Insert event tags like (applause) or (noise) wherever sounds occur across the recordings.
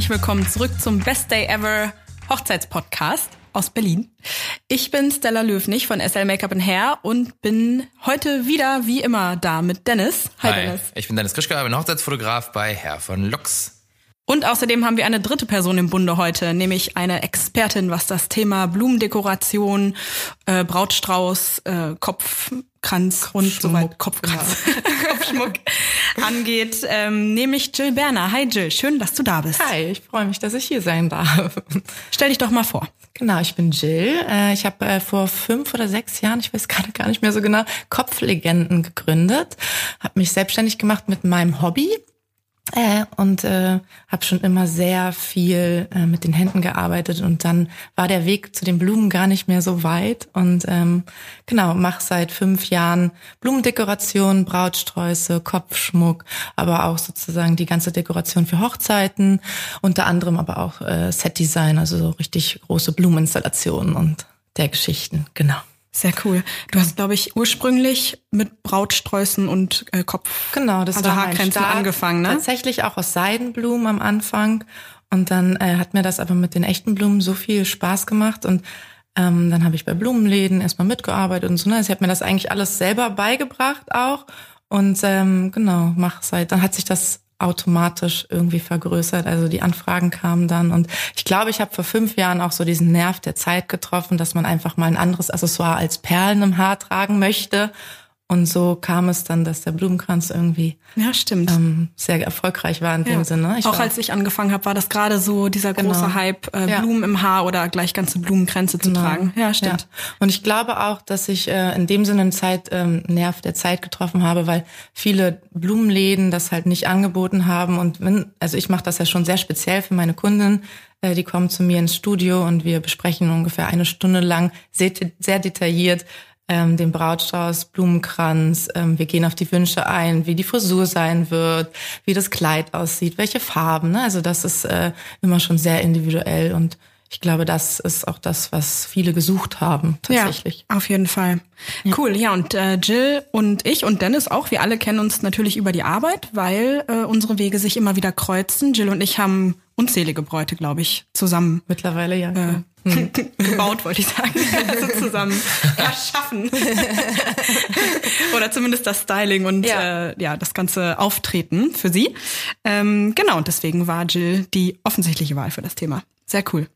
herzlich willkommen zurück zum Best Day Ever Hochzeitspodcast aus Berlin. Ich bin Stella Löwnig von SL Makeup and Hair und bin heute wieder wie immer da mit Dennis. Hi, Hi. Dennis. Ich bin Dennis Krischka, bin Hochzeitsfotograf bei Herr von Lux. Und außerdem haben wir eine dritte Person im Bunde heute, nämlich eine Expertin, was das Thema Blumendekoration, äh, Brautstrauß, äh, Kopfkranz und so weiter, Kopfkranz, (laughs) genau. Kopfschmuck angeht, ähm, nämlich Jill Berner. Hi Jill, schön, dass du da bist. Hi, ich freue mich, dass ich hier sein darf. (laughs) Stell dich doch mal vor. Genau, ich bin Jill. Äh, ich habe äh, vor fünf oder sechs Jahren, ich weiß gerade gar nicht mehr so genau, Kopflegenden gegründet, habe mich selbstständig gemacht mit meinem Hobby äh, und äh, habe schon immer sehr viel äh, mit den Händen gearbeitet und dann war der Weg zu den Blumen gar nicht mehr so weit und ähm, genau mache seit fünf Jahren Blumendekoration, Brautsträuße, Kopfschmuck, aber auch sozusagen die ganze Dekoration für Hochzeiten, unter anderem aber auch äh, Setdesign, also so richtig große Blumeninstallationen und der Geschichten, genau. Sehr cool. Du hast, glaube ich, ursprünglich mit Brautsträußen und äh, Kopf, genau, das also war Haarkränzen angefangen, ne? Tatsächlich auch aus Seidenblumen am Anfang. Und dann äh, hat mir das aber mit den echten Blumen so viel Spaß gemacht. Und ähm, dann habe ich bei Blumenläden erstmal mitgearbeitet und so. Ne? Also ich habe mir das eigentlich alles selber beigebracht auch. Und ähm, genau, mach seit, dann hat sich das automatisch irgendwie vergrößert. Also die Anfragen kamen dann und ich glaube, ich habe vor fünf Jahren auch so diesen Nerv der Zeit getroffen, dass man einfach mal ein anderes Accessoire als Perlen im Haar tragen möchte und so kam es dann, dass der Blumenkranz irgendwie ja. Ähm, sehr erfolgreich war in ja. dem Sinne. Ich auch als ich angefangen habe, war das gerade so dieser genau. große Hype, äh, ja. Blumen im Haar oder gleich ganze Blumenkränze zu genau. tragen. Ja, stimmt. Und ich glaube auch, dass ich äh, in dem Sinne einen Zeit, ähm, Nerv der Zeit getroffen habe, weil viele Blumenläden das halt nicht angeboten haben. Und wenn, also ich mache das ja schon sehr speziell für meine Kunden. Äh, die kommen zu mir ins Studio und wir besprechen ungefähr eine Stunde lang sehr, sehr detailliert, ähm, den Brautstrauß, Blumenkranz. Ähm, wir gehen auf die Wünsche ein, wie die Frisur sein wird, wie das Kleid aussieht, welche Farben. Ne? Also das ist äh, immer schon sehr individuell und ich glaube, das ist auch das, was viele gesucht haben, tatsächlich. Ja, auf jeden Fall. Ja. Cool, ja, und äh, Jill und ich und Dennis auch, wir alle kennen uns natürlich über die Arbeit, weil äh, unsere Wege sich immer wieder kreuzen. Jill und ich haben unzählige Bräute, glaube ich, zusammen. Mittlerweile, ja. Äh, hm. (laughs) gebaut, wollte ich sagen. (laughs) Also zusammen erschaffen. (laughs) Oder zumindest das Styling und ja. Äh, ja das ganze Auftreten für sie. Ähm, genau, und deswegen war Jill die offensichtliche Wahl für das Thema. Sehr cool.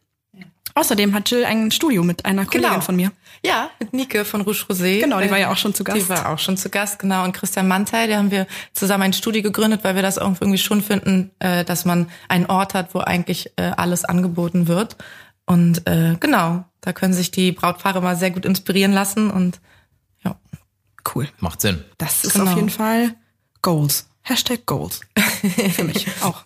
Außerdem hat Jill ein Studio mit einer Kollegin genau. von mir. Ja, mit Nike von Rouge Rosé. Genau, die war ja auch schon zu Gast. Die war auch schon zu Gast, genau. Und Christian Mantei, der haben wir zusammen ein Studio gegründet, weil wir das irgendwie schon finden, äh, dass man einen Ort hat, wo eigentlich äh, alles angeboten wird. Und äh, genau, da können sich die Brautpaare mal sehr gut inspirieren lassen und ja. Cool. Macht Sinn. Das ist genau. auf jeden Fall Goals. Hashtag Goals. (laughs) Für mich auch.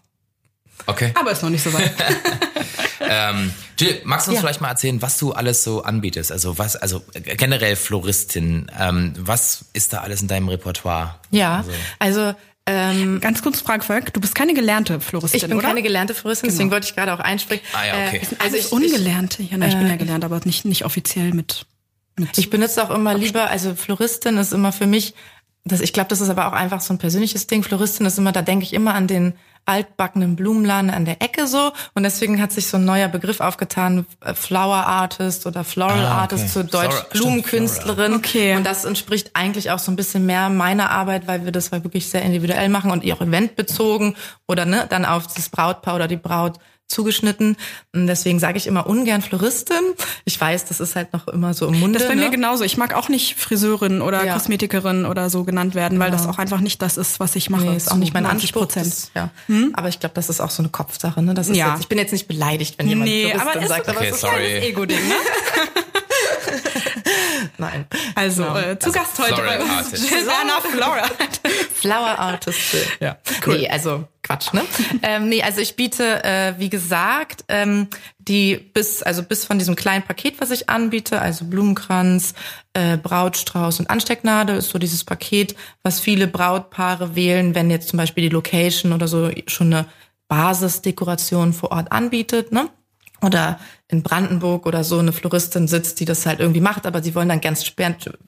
Okay. Aber ist noch nicht so weit. (laughs) (laughs) ähm, Jill, magst du uns ja. vielleicht mal erzählen, was du alles so anbietest? Also was, also generell Floristin, ähm, was ist da alles in deinem Repertoire? Ja, also, also ähm, Ganz kurz Frage, Volk. Du bist keine gelernte Floristin, Ich bin oder? keine gelernte Floristin, genau. deswegen wollte ich gerade auch einspringen. Ah ja, okay. Äh, also ich, ungelernte. Ja, nein, ich bin ja äh, gelernt, aber nicht, nicht offiziell mit, mit. Ich benutze auch immer lieber, also Floristin ist immer für mich, das, ich glaube, das ist aber auch einfach so ein persönliches Ding. Floristin ist immer, da denke ich immer an den altbackenen Blumenladen an der Ecke so. Und deswegen hat sich so ein neuer Begriff aufgetan, äh, Flower Artist oder Floral ah, okay. Artist zu Deutsch Flora, Blumenkünstlerin. Okay. Und das entspricht eigentlich auch so ein bisschen mehr meiner Arbeit, weil wir das wirklich sehr individuell machen und auch eventbezogen oder ne, dann auf das Brautpaar oder die Braut zugeschnitten. Deswegen sage ich immer ungern Floristin. Ich weiß, das ist halt noch immer so im Munde. Das ist bei ne? mir genauso. Ich mag auch nicht Friseurin oder ja. Kosmetikerin oder so genannt werden, weil das auch einfach nicht das ist, was ich mache. Nee, ist auch nicht mein Anspruch. Das, ja. Hm? Aber ich glaube, das ist auch so eine Kopfsache. Ne? Das ist ja. Jetzt, ich bin jetzt nicht beleidigt, wenn jemand nee, Floristin aber sagt. Okay, aber es ist sorry. ein Ego-Ding, ne? (laughs) Nein. Also genau. äh, zu also Gast heute bei uns Artist. Werner Flower. Flower Artist. Ja, cool. Nee, also Quatsch, ne? (laughs) ähm, nee, also ich biete, äh, wie gesagt, ähm, die bis, also bis von diesem kleinen Paket, was ich anbiete, also Blumenkranz, äh, Brautstrauß und Anstecknadel, ist so dieses Paket, was viele Brautpaare wählen, wenn jetzt zum Beispiel die Location oder so schon eine Basisdekoration vor Ort anbietet, ne? oder in Brandenburg oder so eine Floristin sitzt, die das halt irgendwie macht, aber sie wollen dann ganz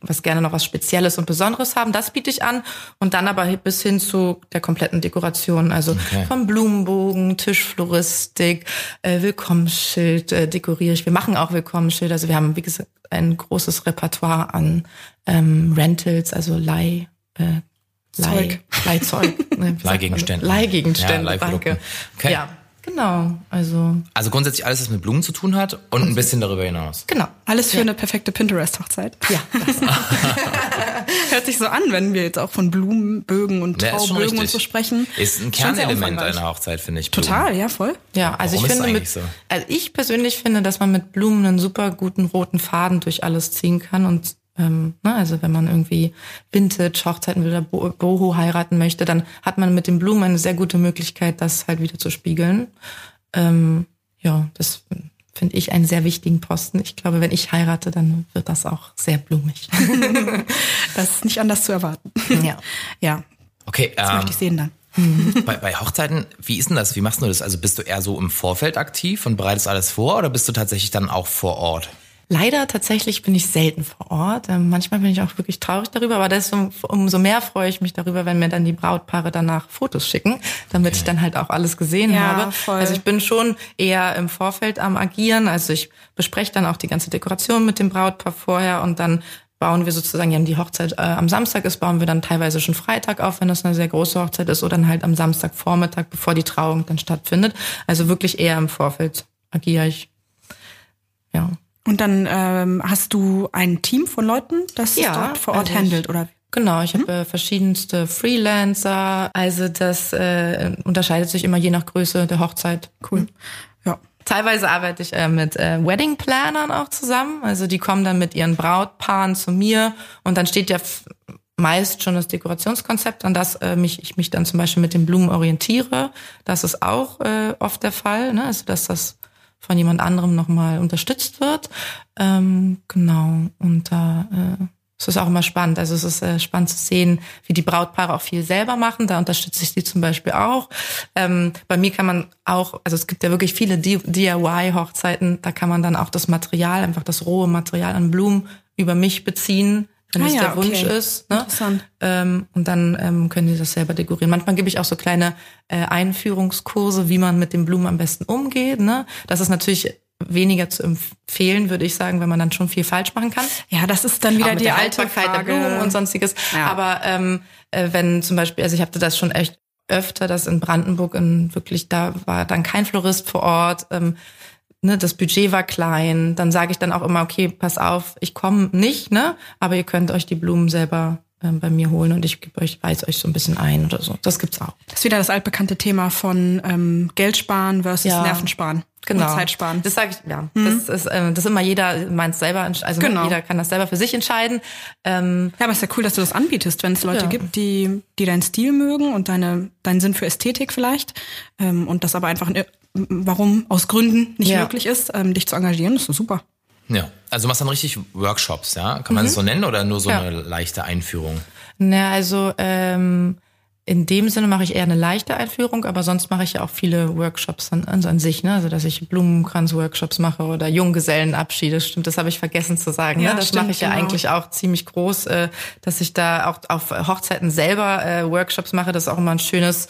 was gerne noch was Spezielles und Besonderes haben. Das biete ich an und dann aber bis hin zu der kompletten Dekoration, also okay. vom Blumenbogen, Tischfloristik, äh, Willkommensschild äh, dekoriere ich. Wir machen auch Willkommensschild, also wir haben wie gesagt ein großes Repertoire an ähm, Rentals, also Leih. Äh, Leih, Leihzeug. Ne, (laughs) Leihgegenstände. Leihgegenstände, ja, danke. Okay. Ja, Genau, also. Also grundsätzlich alles, was mit Blumen zu tun hat und ein bisschen darüber hinaus. Genau. Alles für ja. eine perfekte Pinterest-Hochzeit. Ja. (laughs) Hört sich so an, wenn wir jetzt auch von Blumenbögen und ja, Traubögen und so sprechen. Ist ein Kernelement einer Hochzeit, finde ich. Blumen. Total, ja, voll. Ja, also Warum ich finde, mit, so? also ich persönlich finde, dass man mit Blumen einen super guten roten Faden durch alles ziehen kann und ähm, ne, also wenn man irgendwie Vintage Hochzeiten will oder Boho heiraten möchte, dann hat man mit den Blumen eine sehr gute Möglichkeit, das halt wieder zu spiegeln. Ähm, ja, das finde ich einen sehr wichtigen Posten. Ich glaube, wenn ich heirate, dann wird das auch sehr blumig. (laughs) das ist nicht anders zu erwarten. Ja. Ja. Okay. Das ähm, möchte ich sehen dann. (laughs) Bei, bei Hochzeiten, wie ist denn das? Wie machst du das? Also bist du eher so im Vorfeld aktiv und bereitest alles vor oder bist du tatsächlich dann auch vor Ort? Leider tatsächlich bin ich selten vor Ort. Ähm, manchmal bin ich auch wirklich traurig darüber, aber desto, umso mehr freue ich mich darüber, wenn mir dann die Brautpaare danach Fotos schicken, damit okay. ich dann halt auch alles gesehen ja, habe. Voll. Also ich bin schon eher im Vorfeld am Agieren. Also ich bespreche dann auch die ganze Dekoration mit dem Brautpaar vorher und dann bauen wir sozusagen, ja, die Hochzeit äh, am Samstag ist, bauen wir dann teilweise schon Freitag auf, wenn das eine sehr große Hochzeit ist, oder dann halt am Samstagvormittag, bevor die Trauung dann stattfindet. Also wirklich eher im Vorfeld agiere ich. Ja. Und dann ähm, hast du ein Team von Leuten, das ja, dort vor Ort also handelt, oder? Genau, ich mhm. habe äh, verschiedenste Freelancer. Also das äh, unterscheidet sich immer je nach Größe der Hochzeit. Cool. Ja. Teilweise arbeite ich äh, mit äh, Wedding Plannern auch zusammen. Also die kommen dann mit ihren Brautpaaren zu mir und dann steht ja meist schon das Dekorationskonzept, an das äh, mich, ich mich dann zum Beispiel mit den Blumen orientiere. Das ist auch äh, oft der Fall, ne? also dass das von jemand anderem nochmal unterstützt wird. Ähm, genau. Und da äh, es ist auch immer spannend. Also es ist äh, spannend zu sehen, wie die Brautpaare auch viel selber machen. Da unterstütze ich sie zum Beispiel auch. Ähm, bei mir kann man auch, also es gibt ja wirklich viele DIY-Hochzeiten, da kann man dann auch das Material, einfach das rohe Material an Blumen über mich beziehen wenn ah, das ja, der Wunsch okay. ist. Ne? Interessant. Ähm, und dann ähm, können die das selber dekorieren. Manchmal gebe ich auch so kleine äh, Einführungskurse, wie man mit den Blumen am besten umgeht. Ne? Das ist natürlich weniger zu empfehlen, würde ich sagen, wenn man dann schon viel falsch machen kann. Ja, das ist dann wieder die Haltbarkeit der Blumen und sonstiges. Ja. Aber ähm, äh, wenn zum Beispiel, also ich hatte das schon echt öfter, dass in Brandenburg in wirklich da war dann kein Florist vor Ort. Ähm, ne, das Budget war klein, dann sage ich dann auch immer, okay, pass auf, ich komme nicht, ne, aber ihr könnt euch die Blumen selber ähm, bei mir holen und ich gebe euch, weiß euch so ein bisschen ein oder so. Das gibt's auch. Das ist wieder das altbekannte Thema von ähm, Geld sparen versus ja. Nervensparen. Genau. Und Zeit sparen. Das sage ich, ja. Mhm. Das ist, äh, das ist immer jeder meint selber, also genau. jeder kann das selber für sich entscheiden. Ähm, ja, aber es ist ja cool, dass du das anbietest, wenn es Leute ja. gibt, die, die deinen Stil mögen und deine, deinen Sinn für Ästhetik vielleicht ähm, und das aber einfach warum aus Gründen nicht ja. möglich ist, ähm, dich zu engagieren, das ist super. Ja, also du machst dann richtig Workshops, ja? Kann man mhm. das so nennen oder nur so ja. eine leichte Einführung? Na, also ähm, in dem Sinne mache ich eher eine leichte Einführung, aber sonst mache ich ja auch viele Workshops an, also an sich, ne? Also dass ich Blumenkranz-Workshops mache oder Junggesellenabschiede, stimmt, das habe ich vergessen zu sagen. Ja, ne? Das stimmt, mache ich genau. ja eigentlich auch ziemlich groß, äh, dass ich da auch auf Hochzeiten selber äh, Workshops mache. Das ist auch immer ein schönes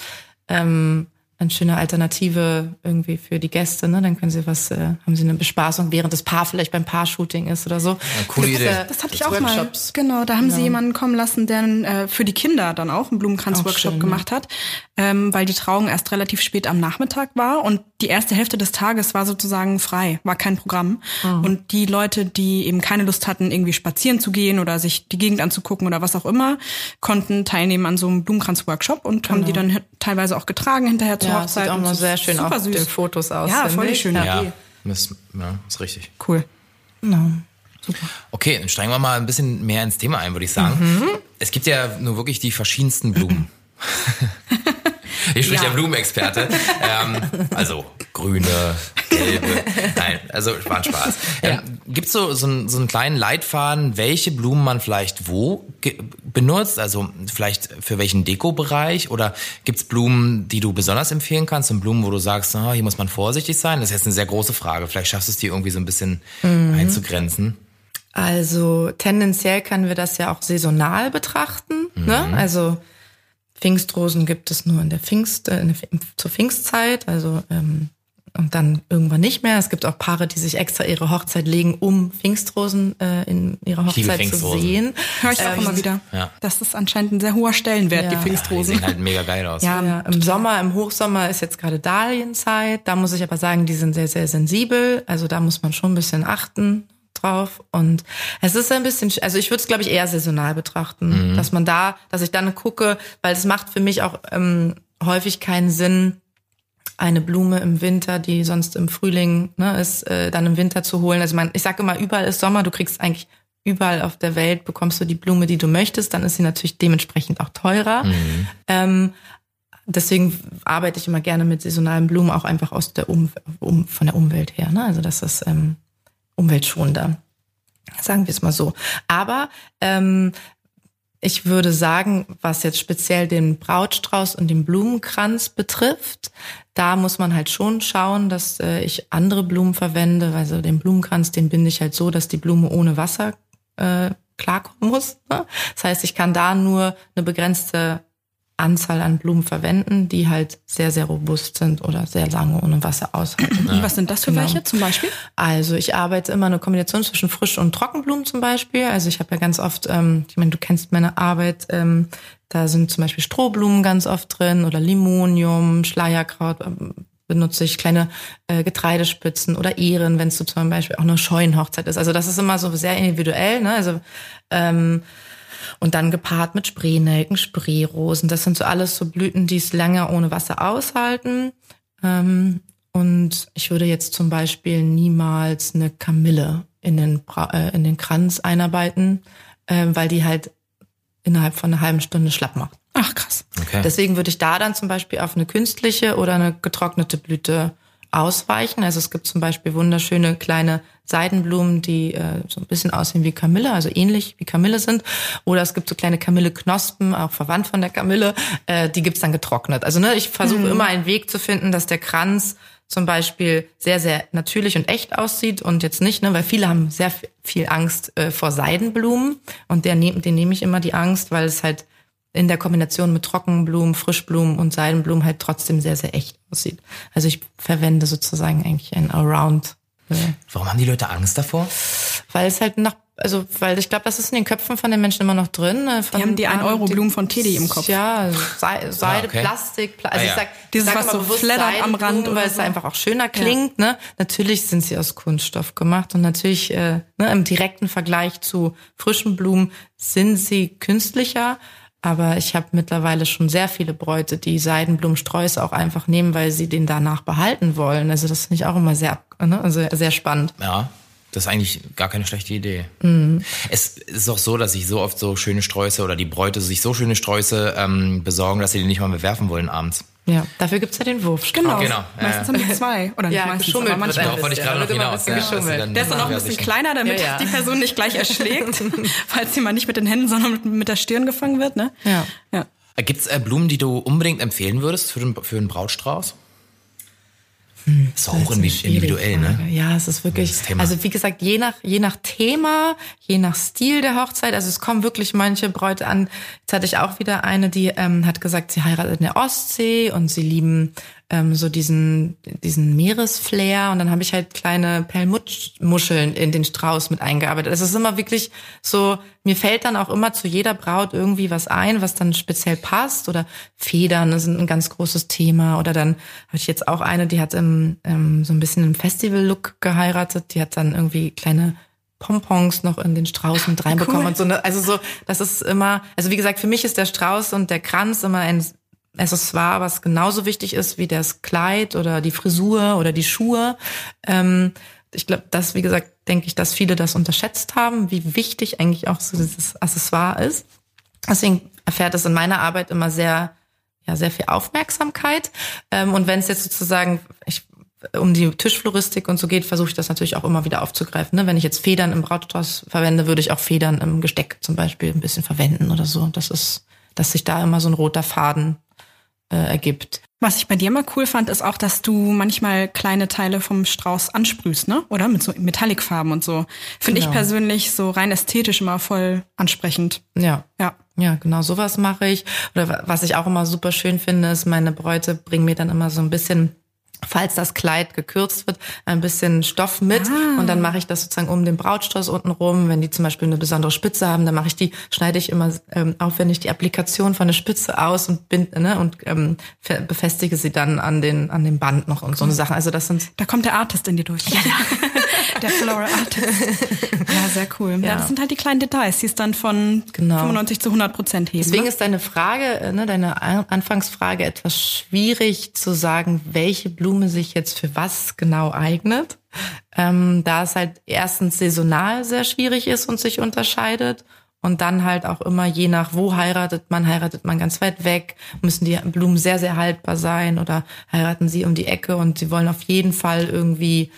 ähm, eine schöne Alternative irgendwie für die Gäste. Ne? Dann können sie was, äh, haben sie eine Bespaßung, während das Paar vielleicht beim Paar-Shooting ist oder so. Ja, coole Idee. Das, das hatte ich auch Workshops. mal. Genau, da haben genau. sie jemanden kommen lassen, der äh, für die Kinder dann auch einen Blumenkranz-Workshop gemacht hat, ähm, weil die Trauung erst relativ spät am Nachmittag war und die erste Hälfte des Tages war sozusagen frei, war kein Programm. Oh. Und die Leute, die eben keine Lust hatten, irgendwie spazieren zu gehen oder sich die Gegend anzugucken oder was auch immer, konnten teilnehmen an so einem Blumenkranz-Workshop und genau. haben die dann teilweise auch getragen hinterher zu ja, Hochzeit. Sieht auch noch sehr schön auf süß. den Fotos aus. Ja, voll schön. Ja, das, ja, ist richtig. Cool. Genau. Super. Okay, dann steigen wir mal ein bisschen mehr ins Thema ein, würde ich sagen. Mhm. Es gibt ja nur wirklich die verschiedensten Blumen. (laughs) Hier spricht Ja. der Blumenexperte. ähm, also grüne, gelbe. Nein, also war ein Spaß. Ähm, Gibt es so, so, einen, so einen kleinen Leitfaden, welche Blumen man vielleicht wo benutzt? Also vielleicht für welchen Dekobereich? Oder gibt es Blumen, die du besonders empfehlen kannst und Blumen, wo du sagst, ah, hier muss man vorsichtig sein? Das ist jetzt eine sehr große Frage. Vielleicht schaffst du es dir irgendwie so ein bisschen Mhm. einzugrenzen. Also tendenziell können wir das ja auch saisonal betrachten. Ne? Also Pfingstrosen gibt es nur in der Pfingst, äh, in der, zur Pfingstzeit, also ähm, und dann irgendwann nicht mehr. Es gibt auch Paare, die sich extra ihre Hochzeit legen, um Pfingstrosen äh, in ihrer Hochzeit zu Pfingstrosen. sehen. Höre ich auch immer wieder. ja. Das ist anscheinend ein sehr hoher Stellenwert, Ja. die Die Pfingstrosen. sehen halt mega geil aus. Ja, Ja, im Sommer, im Hochsommer ist jetzt gerade Dahlienzeit. Da muss ich aber sagen, die sind sehr, sehr sensibel. Also da muss man schon ein bisschen achten drauf. Und es ist ein bisschen, also ich würde es, glaube ich, eher saisonal betrachten, dass man da, dass ich dann gucke, weil es macht für mich auch ähm, häufig keinen Sinn, eine Blume im Winter, die sonst im Frühling ne, ist, äh, dann im Winter zu holen. Also man, ich sage immer, überall ist Sommer, du kriegst eigentlich überall auf der Welt bekommst du die Blume, die du möchtest, dann ist sie natürlich dementsprechend auch teurer. Ähm, deswegen arbeite ich immer gerne mit saisonalen Blumen, auch einfach aus der um, um, von der Umwelt her. Ne? Also das ist ähm, umweltschonender. Sagen wir es mal so. Aber ähm, ich würde sagen, was jetzt speziell den Brautstrauß und den Blumenkranz betrifft, da muss man halt schon schauen, dass äh, ich andere Blumen verwende. Also den Blumenkranz, den binde ich halt so, dass die Blume ohne Wasser äh, klarkommen muss. Ne? Das heißt, ich kann da nur eine begrenzte Anzahl an Blumen verwenden, die halt sehr, sehr robust sind oder sehr lange ohne Wasser aushalten. Und was sind das für Genau. welche zum Beispiel? Also ich arbeite immer eine Kombination zwischen Frisch- und Trockenblumen zum Beispiel. Also ich habe ja ganz oft, ähm, ich meine, du kennst meine Arbeit, ähm, da sind zum Beispiel Strohblumen ganz oft drin oder Limonium, Schleierkraut ähm, benutze ich, kleine äh, Getreidespitzen oder Ehren, wenn es so zum Beispiel auch eine Scheunenhochzeit ist. Also das ist immer so sehr individuell. Ne? Also ähm, und dann gepaart mit Spreenelken, Spreerosen. Das sind so alles so Blüten, die es länger ohne Wasser aushalten. Ähm, und ich würde jetzt zum Beispiel niemals eine Kamille in den, äh, in den Kranz einarbeiten, äh, weil die halt innerhalb von einer halben Stunde schlapp macht. Ach krass. Okay. Deswegen würde ich da dann zum Beispiel auf eine künstliche oder eine getrocknete Blüte ausweichen. Also es gibt zum Beispiel wunderschöne kleine Seidenblumen, die äh, so ein bisschen aussehen wie Kamille, also ähnlich wie Kamille sind. Oder es gibt so kleine Kamilleknospen, auch verwandt von der Kamille, äh, die gibt's dann getrocknet. Also ne, ich versuche immer einen Weg zu finden, dass der Kranz zum Beispiel sehr, sehr natürlich und echt aussieht und jetzt nicht, ne, weil viele haben sehr viel Angst äh, vor Seidenblumen und der den nehme ich immer die Angst, weil es halt in der Kombination mit Trockenblumen, Frischblumen und Seidenblumen halt trotzdem sehr, sehr echt aussieht. Also ich verwende sozusagen eigentlich ein Allround, äh, Warum haben die Leute Angst davor? weil es halt nach, also weil ich glaube, das ist in den Köpfen von den Menschen immer noch drin. äh, Von, Die haben die ah, 1-Euro-Blumen von Teddy im Kopf. Ja, Sei- Seide, Ah, okay. Plastik, Pla also Ah, ich ja. sag, Dieses, ich sag was immer so bewusst flattert am Seidenblumen, Rand weil es so. einfach auch schöner klingt. Ne? Natürlich sind sie aus Kunststoff gemacht und natürlich äh, ne, im direkten Vergleich zu frischen Blumen sind sie künstlicher. Aber ich habe mittlerweile schon sehr viele Bräute, die Seidenblumensträuße auch einfach nehmen, weil sie den danach behalten wollen. Also das finde ich auch immer sehr, ne, also sehr spannend. Ja, das ist eigentlich gar keine schlechte Idee. Mhm. Es ist auch so, dass sich so oft so schöne Sträuße oder die Bräute sich so schöne Sträuße ähm, besorgen, dass sie die nicht mal mehr werfen wollen abends. Ja, dafür gibt's ja den Wurf. Genau. Genau, ja, Meistens haben die zwei. Oder nicht Ja, meistens, geschummelt aber wird manchmal. Darauf wollte ich gerade noch hinaus. bisschen ja, geschummelt. Der ist dann auch ein ja, bisschen kleiner, damit Ja, ja. die Person nicht gleich erschlägt, (laughs) falls sie mal nicht mit den Händen, sondern mit, mit der Stirn gefangen wird, ne? Ja. Ja. Gibt's äh, Blumen, die du unbedingt empfehlen würdest für den, für einen Brautstrauß? Hoch ist individu- individuell, ne? Ja, es ist wirklich, Das Thema. also wie gesagt, je nach, je nach Thema, je nach Stil der Hochzeit, also es kommen wirklich manche Bräute an. Jetzt hatte ich auch wieder eine, die ähm, hat gesagt, sie heiratet in der Ostsee und sie lieben ähm, so diesen, diesen Meeresflair und dann habe ich halt kleine Perlmuttmuscheln in den Strauß mit eingearbeitet. Es ist immer wirklich so, mir fällt dann auch immer zu jeder Braut irgendwie was ein, was dann speziell passt oder Federn sind ein ganz großes Thema oder dann habe ich jetzt auch eine, die hat im, ähm, so ein bisschen im Festival-Look geheiratet, die hat dann irgendwie kleine Pompons noch in den Strauß mit reinbekommen Cool. und so. Ne? Also so, das ist immer, also wie gesagt, für mich ist der Strauß und der Kranz immer ein Accessoire, was genauso wichtig ist wie das Kleid oder die Frisur oder die Schuhe. Ähm, ich glaube, das, wie gesagt, denke ich, dass viele das unterschätzt haben, wie wichtig eigentlich auch so dieses Accessoire ist. Deswegen erfährt es in meiner Arbeit immer sehr, ja sehr viel Aufmerksamkeit. Ähm, und wenn es jetzt sozusagen ich, um die Tischfloristik und so geht, versuche ich das natürlich auch immer wieder aufzugreifen. Ne? Wenn ich jetzt Federn im Brautstrauß verwende, würde ich auch Federn im Gesteck zum Beispiel ein bisschen verwenden oder so. Das ist, dass sich da immer so ein roter Faden äh, ergibt. Was ich bei dir mal cool fand, ist auch, dass du manchmal kleine Teile vom Strauß ansprühst, ne? Oder? Mit so Metallicfarben und so. Finde genau. ich persönlich so rein ästhetisch immer voll ansprechend. Ja. Ja. Ja, genau, sowas mache ich. Oder was ich auch immer super schön finde, ist, meine Bräute bringen mir dann immer so ein bisschen falls das Kleid gekürzt wird, ein bisschen Stoff mit ah. und dann mache ich das sozusagen um den Brautstrauß unten rum. Wenn die zum Beispiel eine besondere Spitze haben, dann mache ich die, schneide ich immer ähm, aufwendig die Applikation von der Spitze aus und bind, ne, und ähm, befestige sie dann an den an dem Band noch und so eine Sache. Also das sind da kommt der Artist in dir durch. Ja. (laughs) (laughs) der Floral Artist. ja, sehr cool. Ja. ja. das sind halt die kleinen Details, die es dann von genau. 95 zu 100 Prozent heben. Deswegen ne? ist deine Frage, äh, ne, deine Anfangsfrage etwas schwierig zu sagen, welche Blume sich jetzt für was genau eignet. Ähm, da es halt erstens saisonal sehr schwierig ist und sich unterscheidet und dann halt auch immer je nach wo heiratet man, heiratet man ganz weit weg, müssen die Blumen sehr, sehr haltbar sein oder heiraten sie um die Ecke und sie wollen auf jeden Fall irgendwie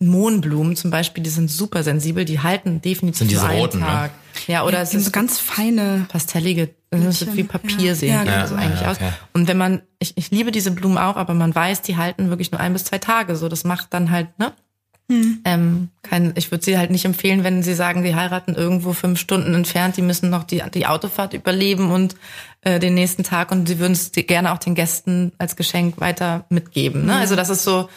Mohnblumen zum Beispiel, die sind super sensibel, die halten definitiv sind diese einen roten, ne? Tag. Ne? Ja, oder ja, es sind so ganz feine pastellige, das ist wie Papier ja. sehen ja, genau. so eigentlich ja, okay. aus. Und wenn man, ich, ich liebe diese Blumen auch, aber man weiß, die halten wirklich nur ein bis zwei Tage. So, das macht dann halt, ne? Hm. Ähm, kein, ich würde sie halt nicht empfehlen, wenn sie sagen, sie heiraten irgendwo fünf Stunden entfernt, die müssen noch die, die Autofahrt überleben und äh, den nächsten Tag und sie würden es gerne auch den Gästen als Geschenk weiter mitgeben. Ne? Also das ist so,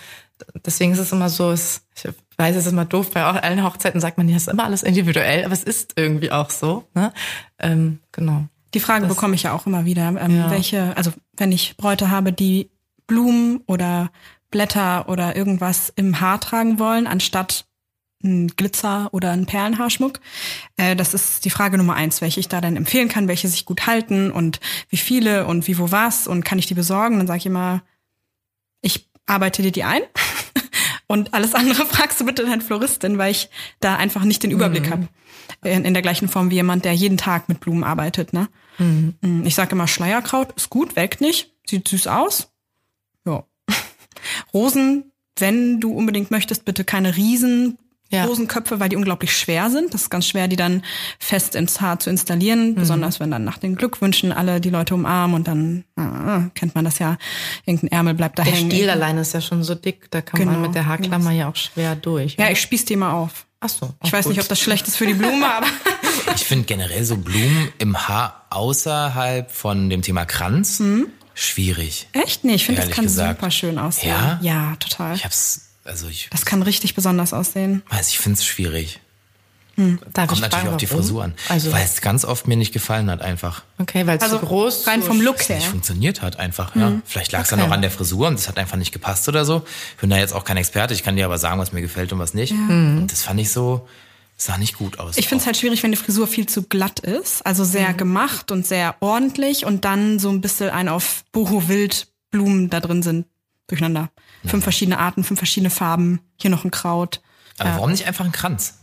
deswegen ist es immer so, es, ich weiß, es ist immer doof, bei allen Hochzeiten sagt man, ja, es ist immer alles individuell, aber es ist irgendwie auch so. Ne? Ähm, genau. Die Frage das, bekomme ich ja auch immer wieder, ähm, ja. welche, also wenn ich Bräute habe, die Blumen oder Blätter oder irgendwas im Haar tragen wollen, anstatt ein Glitzer oder ein Perlenhaarschmuck. Äh, das ist die Frage Nummer eins, welche ich da dann empfehlen kann, welche sich gut halten und wie viele und wie, wo was und kann ich die besorgen. Dann sage ich immer, ich arbeite dir die ein. (laughs) Und alles andere (laughs) fragst du bitte deine Floristin, weil ich da einfach nicht den Überblick mhm. habe. In, in, der gleichen Form wie jemand, der jeden Tag mit Blumen arbeitet. Ne? Mhm. Mm, ich sage immer, Schleierkraut ist gut, welkt nicht, sieht süß aus. Ja. (laughs) Rosen, wenn du unbedingt möchtest, bitte keine riesen ja. Rosenköpfe, weil die unglaublich schwer sind. Das ist ganz schwer, die dann fest ins Haar zu installieren, mhm. besonders wenn dann nach den Glückwünschen alle die Leute umarmen und dann ah, kennt man das ja, irgendein Ärmel bleibt da der hängen. Der Stiel alleine ist ja schon so dick, da kann genau. man mit der Haarklammer ja auch schwer durch. Ja, oder? ich spieß die mal auf. Ach so. Ich weiß gut. nicht, ob das schlecht ist für die Blume, aber. (laughs) ich finde generell so Blumen im Haar außerhalb von dem Thema Kranz mhm. schwierig. Echt? Nee, ich finde, das kann gesagt. super schön aussehen. Ja? Ja, total. Ich hab's also ich. Das kann richtig besonders aussehen. Also ich finde es schwierig. Hm. Darf Kommt natürlich auf die Frisur an. Also weil es ganz oft mir nicht gefallen hat einfach. Okay, weil es also zu groß rein vom Look her nicht funktioniert hat einfach. Hm. Ja. Vielleicht lag es okay. dann auch an der Frisur und es hat einfach nicht gepasst oder so. Ich bin da jetzt auch kein Experte. Ich kann dir aber sagen, was mir gefällt und was nicht. Ja. Und das fand ich so sah nicht gut aus. Ich finde es halt schwierig, wenn die Frisur viel zu glatt ist, also sehr mhm. gemacht und sehr ordentlich und dann so ein bisschen ein auf Boho Wild Blumen da drin sind durcheinander. Fünf verschiedene Arten, fünf verschiedene Farben. Hier noch ein Kraut. Aber ja. warum nicht einfach ein Kranz?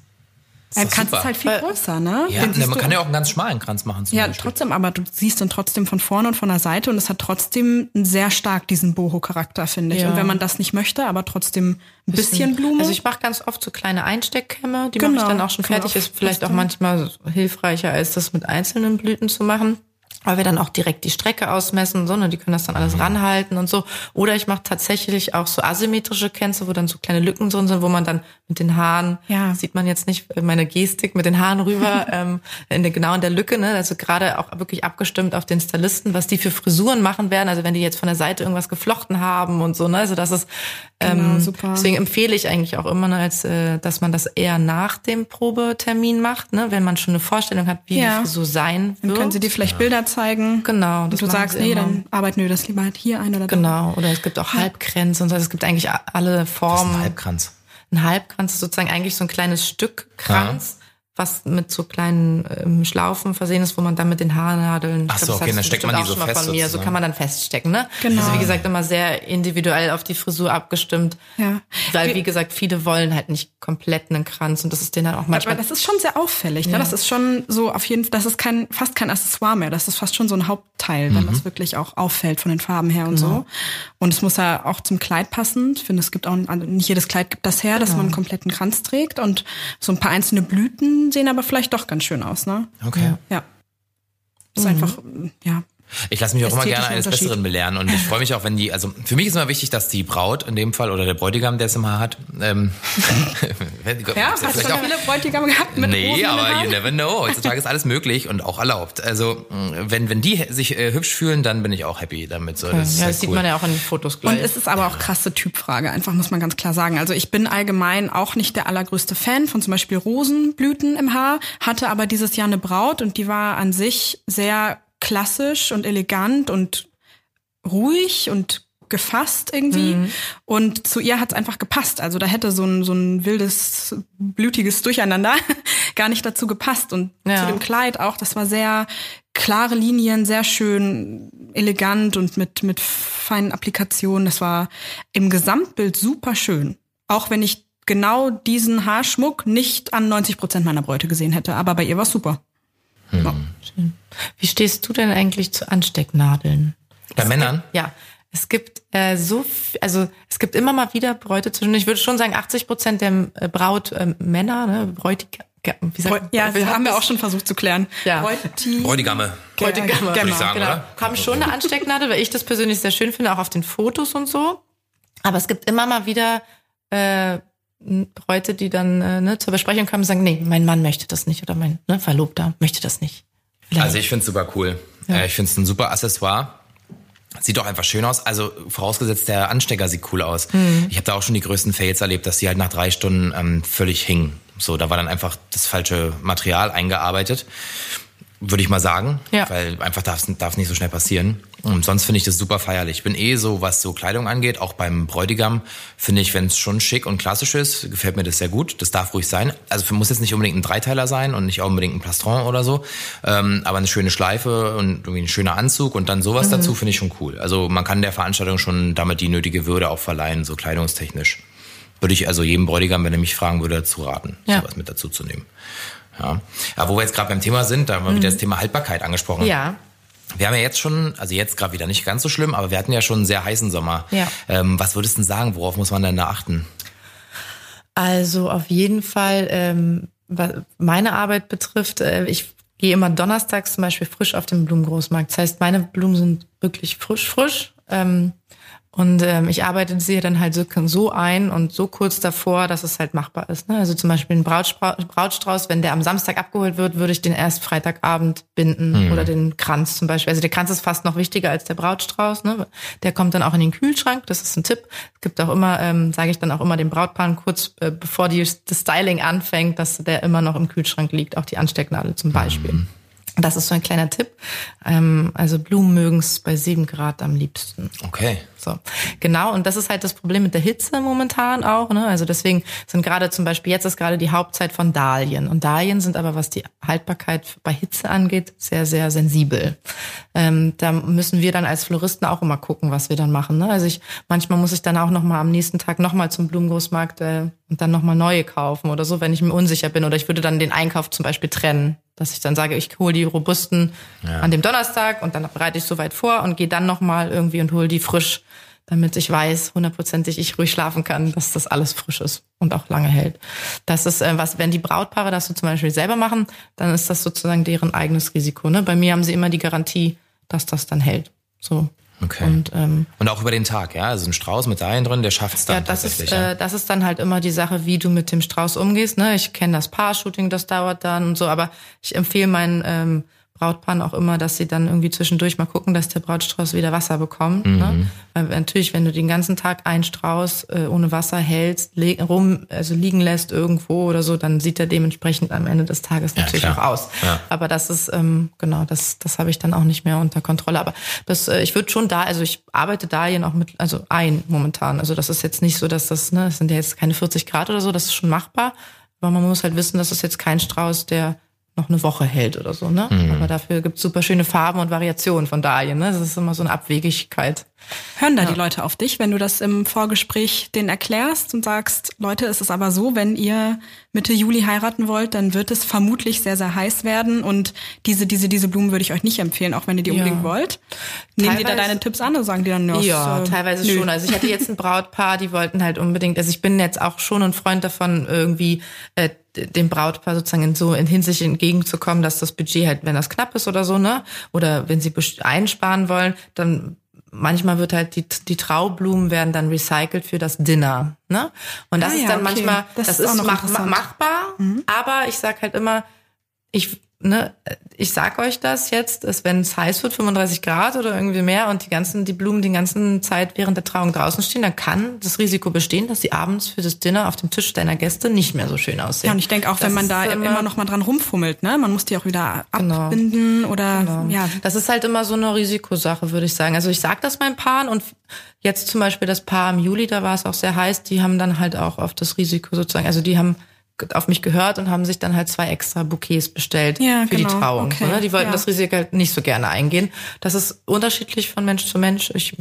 Ein Kranz ist halt viel größer, ne? Ja, ne, man kann ja auch einen ganz schmalen Kranz machen. ja, Beispiel. trotzdem, aber du siehst ihn trotzdem von vorne und von der Seite und es hat trotzdem sehr stark diesen Boho-Charakter, finde ich. Ja. Und wenn man das nicht möchte, aber trotzdem ein bisschen, bisschen Blume. Also ich mache ganz oft so kleine Einsteckkämme, die genau. mache ich dann auch schon fertig. Ist vielleicht auch manchmal hilfreicher, als das mit einzelnen Blüten zu machen weil wir dann auch direkt die Strecke ausmessen, so, ne, die können das dann alles mhm. ranhalten und so. Oder ich mache tatsächlich auch so asymmetrische Känze, wo dann so kleine Lücken drin sind, wo man dann mit den Haaren, ja. sieht man jetzt nicht meine Gestik, mit den Haaren rüber, (laughs) ähm, in der, genau in der Lücke, ne, also gerade auch wirklich abgestimmt auf den Stylisten, was die für Frisuren machen werden, also wenn die jetzt von der Seite irgendwas geflochten haben und so, ne, also das ist, ähm, genau, super. deswegen empfehle ich eigentlich auch immer, ne, als, äh, dass man das eher nach dem Probetermin macht, ne, wenn man schon eine Vorstellung hat, wie ja. die Frisur sein wird. Dann können sie dir vielleicht ja. Bilder zeigen. Genau. Und du sagst, nee, immer. dann arbeiten wir das lieber halt hier ein oder da. Genau. Oder es gibt auch Halbkränze und so. Es gibt eigentlich alle Formen. Was ist ein Halbkranz? Ein Halbkranz ist sozusagen eigentlich so ein kleines Stück Kranz. Ja. Was mit so kleinen ähm, Schlaufen versehen ist, wo man dann mit den Haarnadeln. Ach so, okay, dann steckt man die so fest. Von mir. So kann man dann feststecken, ne? Genau. Also wie gesagt immer sehr individuell auf die Frisur abgestimmt. Ja. Weil wie gesagt viele wollen halt nicht komplett einen Kranz und das ist denen dann auch manchmal. Aber das ist schon sehr auffällig. Ne? Das ist schon so auf jeden Fall. Das ist kein fast kein Accessoire mehr. Das ist fast schon so ein Hauptteil, wenn das wirklich auch auffällt von den Farben her und so. Und es muss ja auch zum Kleid passen. Ich finde, es gibt auch also nicht jedes Kleid gibt das her, dass man einen kompletten Kranz trägt und so ein paar einzelne Blüten sehen aber vielleicht doch ganz schön aus, ne? Okay. Ja. Ist einfach, ja. Ich lasse mich auch immer gerne eines. Besseren belehren und ich freue mich auch, wenn die, also für mich ist immer wichtig, dass die Braut in dem Fall oder der Bräutigam, der es immer hat, ähm, (laughs) wenn, Ja, hast du auch, viele Bräutigame gehabt mit Nee, Rosen aber you never know. Heutzutage ist alles möglich und auch erlaubt. Also mh, wenn wenn die sich äh, hübsch fühlen, dann bin ich auch happy damit. So, das ist ja, halt das sieht cool. man ja auch in den Fotos Und gleich. es ist aber auch krasse Typfrage, einfach muss man ganz klar sagen. Also ich bin allgemein auch nicht der allergrößte Fan von zum Beispiel Rosenblüten im Haar, hatte aber dieses Jahr eine Braut und die war an sich sehr klassisch und elegant und ruhig und gefasst irgendwie. Und zu ihr hat's einfach gepasst. Also da hätte so ein, so ein wildes, blütiges Durcheinander (laughs) gar nicht dazu gepasst. Und Ja. zu dem Kleid auch, das war sehr klare Linien, sehr schön elegant und mit, mit feinen Applikationen. Das war im Gesamtbild super schön. Auch wenn ich genau diesen Haarschmuck nicht an 90 Prozent meiner Bräute gesehen hätte. Aber bei ihr war's super. Ja. Wie stehst du denn eigentlich zu Anstecknadeln? Bei Männern? Ja, es gibt äh, so, f- also es gibt immer mal wieder Bräute zwischen. Ich würde schon sagen, 80 Prozent der äh, Braut äh, Männer, ne, Bräutig, wie sagt Ja, das sagt haben wir auch schon versucht zu klären. Ja. Bräuti Bräutigame. Bräutigame. Würde ich sagen, genau. oder? Haben schon eine Anstecknadel, weil ich das persönlich sehr schön finde, auch auf den Fotos und so. Aber es gibt immer mal wieder äh, Bräute, die dann äh, ne, zur Besprechung kommen und sagen, nee, mein Mann möchte das nicht oder mein ne, Verlobter möchte das nicht. Also ich finde es super cool. Äh, Ich finde es ein super Accessoire. Sieht doch einfach schön aus. Also vorausgesetzt, der Anstecker sieht cool aus. Mhm. Ich habe da auch schon die größten Fails erlebt, dass die halt nach drei Stunden ähm, völlig hingen. So, da war dann einfach das falsche Material eingearbeitet. Würde ich mal sagen. Ja. Weil einfach darf darf nicht so schnell passieren. Und sonst finde ich das super feierlich. Ich bin eh so, was so Kleidung angeht, auch beim Bräutigam, finde ich, wenn es schon schick und klassisch ist, gefällt mir das sehr gut. Das darf ruhig sein. Also muss jetzt nicht unbedingt ein Dreiteiler sein und nicht unbedingt ein Plastron oder so. Ähm, aber eine schöne Schleife und irgendwie ein schöner Anzug und dann sowas dazu finde ich schon cool. Also man kann der Veranstaltung schon damit die nötige Würde auch verleihen, so kleidungstechnisch. Würde ich also jedem Bräutigam, wenn er mich fragen würde, dazu raten, Ja. sowas mit dazu zu nehmen. Ja. Aber wo wir jetzt gerade beim Thema sind, da haben wir wieder das Thema Haltbarkeit angesprochen. Ja. Wir haben ja jetzt schon, also jetzt gerade wieder nicht ganz so schlimm, aber wir hatten ja schon einen sehr heißen Sommer. Ja. Ähm, was würdest du denn sagen, worauf muss man denn da achten? Also auf jeden Fall, ähm, was meine Arbeit betrifft, äh, ich gehe immer donnerstags zum Beispiel frisch auf den Blumengroßmarkt. Das heißt, meine Blumen sind wirklich frisch, frisch. Ähm, und ähm, ich arbeite sie dann halt so, so ein und so kurz davor, dass es halt machbar ist. Ne? Also zum Beispiel ein Brautspra Brautstrauß, wenn der am Samstag abgeholt wird, würde ich den erst Freitagabend binden oder den Kranz zum Beispiel. Also der Kranz ist fast noch wichtiger als der Brautstrauß. Ne? Der kommt dann auch in den Kühlschrank. Das ist ein Tipp. Es gibt auch immer, ähm, sage ich dann auch immer dem Brautpaaren kurz äh, bevor die, das Styling anfängt, dass der immer noch im Kühlschrank liegt. Auch die Anstecknadel zum Beispiel. Das ist so ein kleiner Tipp. Ähm, also Blumen mögen es bei sieben Grad am liebsten. Okay. So, genau. Und das ist halt das Problem mit der Hitze momentan auch. Ne? Also deswegen sind gerade zum Beispiel, jetzt ist gerade die Hauptzeit von Dahlien. Und Dahlien sind aber, was die Haltbarkeit bei Hitze angeht, sehr, sehr sensibel. Ähm, da müssen wir dann als Floristen auch immer gucken, was wir dann machen. Ne? Also ich, manchmal muss ich dann auch noch mal am nächsten Tag noch mal zum Blumengroßmarkt äh, und dann noch mal neue kaufen oder so, wenn ich mir unsicher bin. Oder ich würde dann den Einkauf zum Beispiel trennen. Dass ich dann sage, ich hole die robusten an dem Donnerstag und dann bereite ich soweit vor und gehe dann noch mal irgendwie und hole die frisch, damit ich weiß, hundertprozentig ich ruhig schlafen kann, dass das alles frisch ist und auch lange hält. Das ist äh, was, wenn die Brautpaare das so zum Beispiel selber machen, dann ist das sozusagen deren eigenes Risiko. Ne? Bei mir haben sie immer die Garantie, dass das dann hält. So. Okay. Und ähm, Und auch über den Tag, ja? Also ein Strauß mit Dahlien drin, der schafft es dann ja, das ist, tatsächlich. ja? äh, das ist dann halt immer die Sache, wie du mit dem Strauß umgehst. Ne? Ich kenne das Paar-Shooting, das dauert dann und so, aber ich empfehle meinen ähm, Brautpaaren auch immer, dass sie dann irgendwie zwischendurch mal gucken, dass der Brautstrauß wieder Wasser bekommt. Mhm. Ne? Weil natürlich, wenn du den ganzen Tag einen Strauß äh, ohne Wasser hältst, rum, also liegen lässt irgendwo oder so, dann sieht er dementsprechend am Ende des Tages Ja, natürlich klar. auch aus. Ja. Aber das ist, ähm, genau, das, das habe ich dann auch nicht mehr unter Kontrolle. Aber das, äh, ich würde schon da, also ich arbeite da ja noch mit, also ein momentan. Also das ist jetzt nicht so, dass das, ne, es sind ja jetzt keine 40 Grad oder so, das ist schon machbar. Aber man muss halt wissen, dass es jetzt kein Strauß, der noch eine Woche hält oder so, ne? Mhm. Aber dafür gibt's super schöne Farben und Variationen von Dahlien, ne? Das ist immer so eine Abwegigkeit. Hören da ja. die Leute auf dich, wenn du das im Vorgespräch denen erklärst und sagst, Leute, es ist aber so, wenn ihr Mitte Juli heiraten wollt, dann wird es vermutlich sehr, sehr heiß werden und diese, diese, diese Blumen würde ich euch nicht empfehlen, auch wenn ihr die ja. unbedingt wollt. Nehmen teilweise, die da deine Tipps an oder sagen die dann, ja, ja äh, teilweise nö. schon. Also ich hatte jetzt ein Brautpaar, die wollten halt unbedingt, also ich bin jetzt auch schon ein Freund davon, irgendwie äh, dem Brautpaar sozusagen in so in Hinsicht entgegenzukommen, dass das Budget halt, wenn das knapp ist oder so, ne, oder wenn sie einsparen wollen, dann manchmal wird halt die, die Traublumen werden dann recycelt für das Dinner, ne? Und das ah, ist dann okay. manchmal, das, das ist, ist mach, machbar, mhm. aber ich sag halt immer, ich ne, ich sag euch das jetzt, dass wenn es heiß wird, 35 Grad oder irgendwie mehr und die ganzen, die Blumen die ganze Zeit während der Trauung draußen stehen, dann kann das Risiko bestehen, dass sie abends für das Dinner auf dem Tisch deiner Gäste nicht mehr so schön aussehen. Ja, und ich denke auch, das wenn man da immer, immer noch mal dran rumfummelt, ne, man muss die auch wieder genau. abbinden oder, genau. ja. Das ist halt immer so eine Risikosache, würde ich sagen. Also ich sag das meinen Paaren und jetzt zum Beispiel das Paar im Juli, da war es auch sehr heiß, die haben dann halt auch auf das Risiko sozusagen, also die haben auf mich gehört und haben sich dann halt zwei extra Bouquets bestellt ja, für genau. die Trauung. Okay. Ne? Die wollten ja. das Risiko halt nicht so gerne eingehen. Das ist unterschiedlich von Mensch zu Mensch. Ich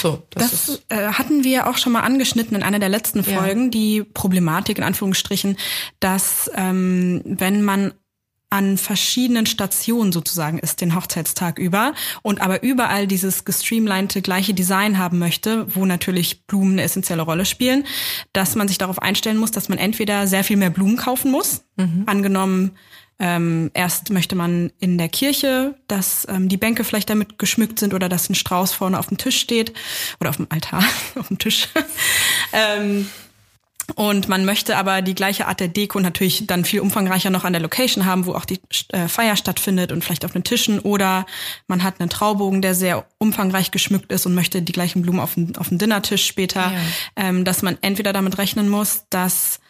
so, das, das äh, hatten wir auch schon mal angeschnitten in einer der letzten Folgen, ja. die Problematik in Anführungsstrichen, dass ähm, wenn man an verschiedenen Stationen sozusagen ist, den Hochzeitstag über und aber überall dieses gestreamlinete gleiche Design haben möchte, wo natürlich Blumen eine essentielle Rolle spielen, dass man sich darauf einstellen muss, dass man entweder sehr viel mehr Blumen kaufen muss, mhm. angenommen ähm, erst möchte man in der Kirche, dass ähm, die Bänke vielleicht damit geschmückt sind oder dass ein Strauß vorne auf dem Tisch steht oder auf dem Altar, (laughs) auf dem Tisch. (laughs) ähm, und man möchte aber die gleiche Art der Deko natürlich dann viel umfangreicher noch an der Location haben, wo auch die äh, Feier stattfindet und vielleicht auf den Tischen. Oder man hat einen Traubogen, der sehr umfangreich geschmückt ist und möchte die gleichen Blumen auf dem, auf dem Dinnertisch später. Ja. Ähm, dass man entweder damit rechnen muss, dass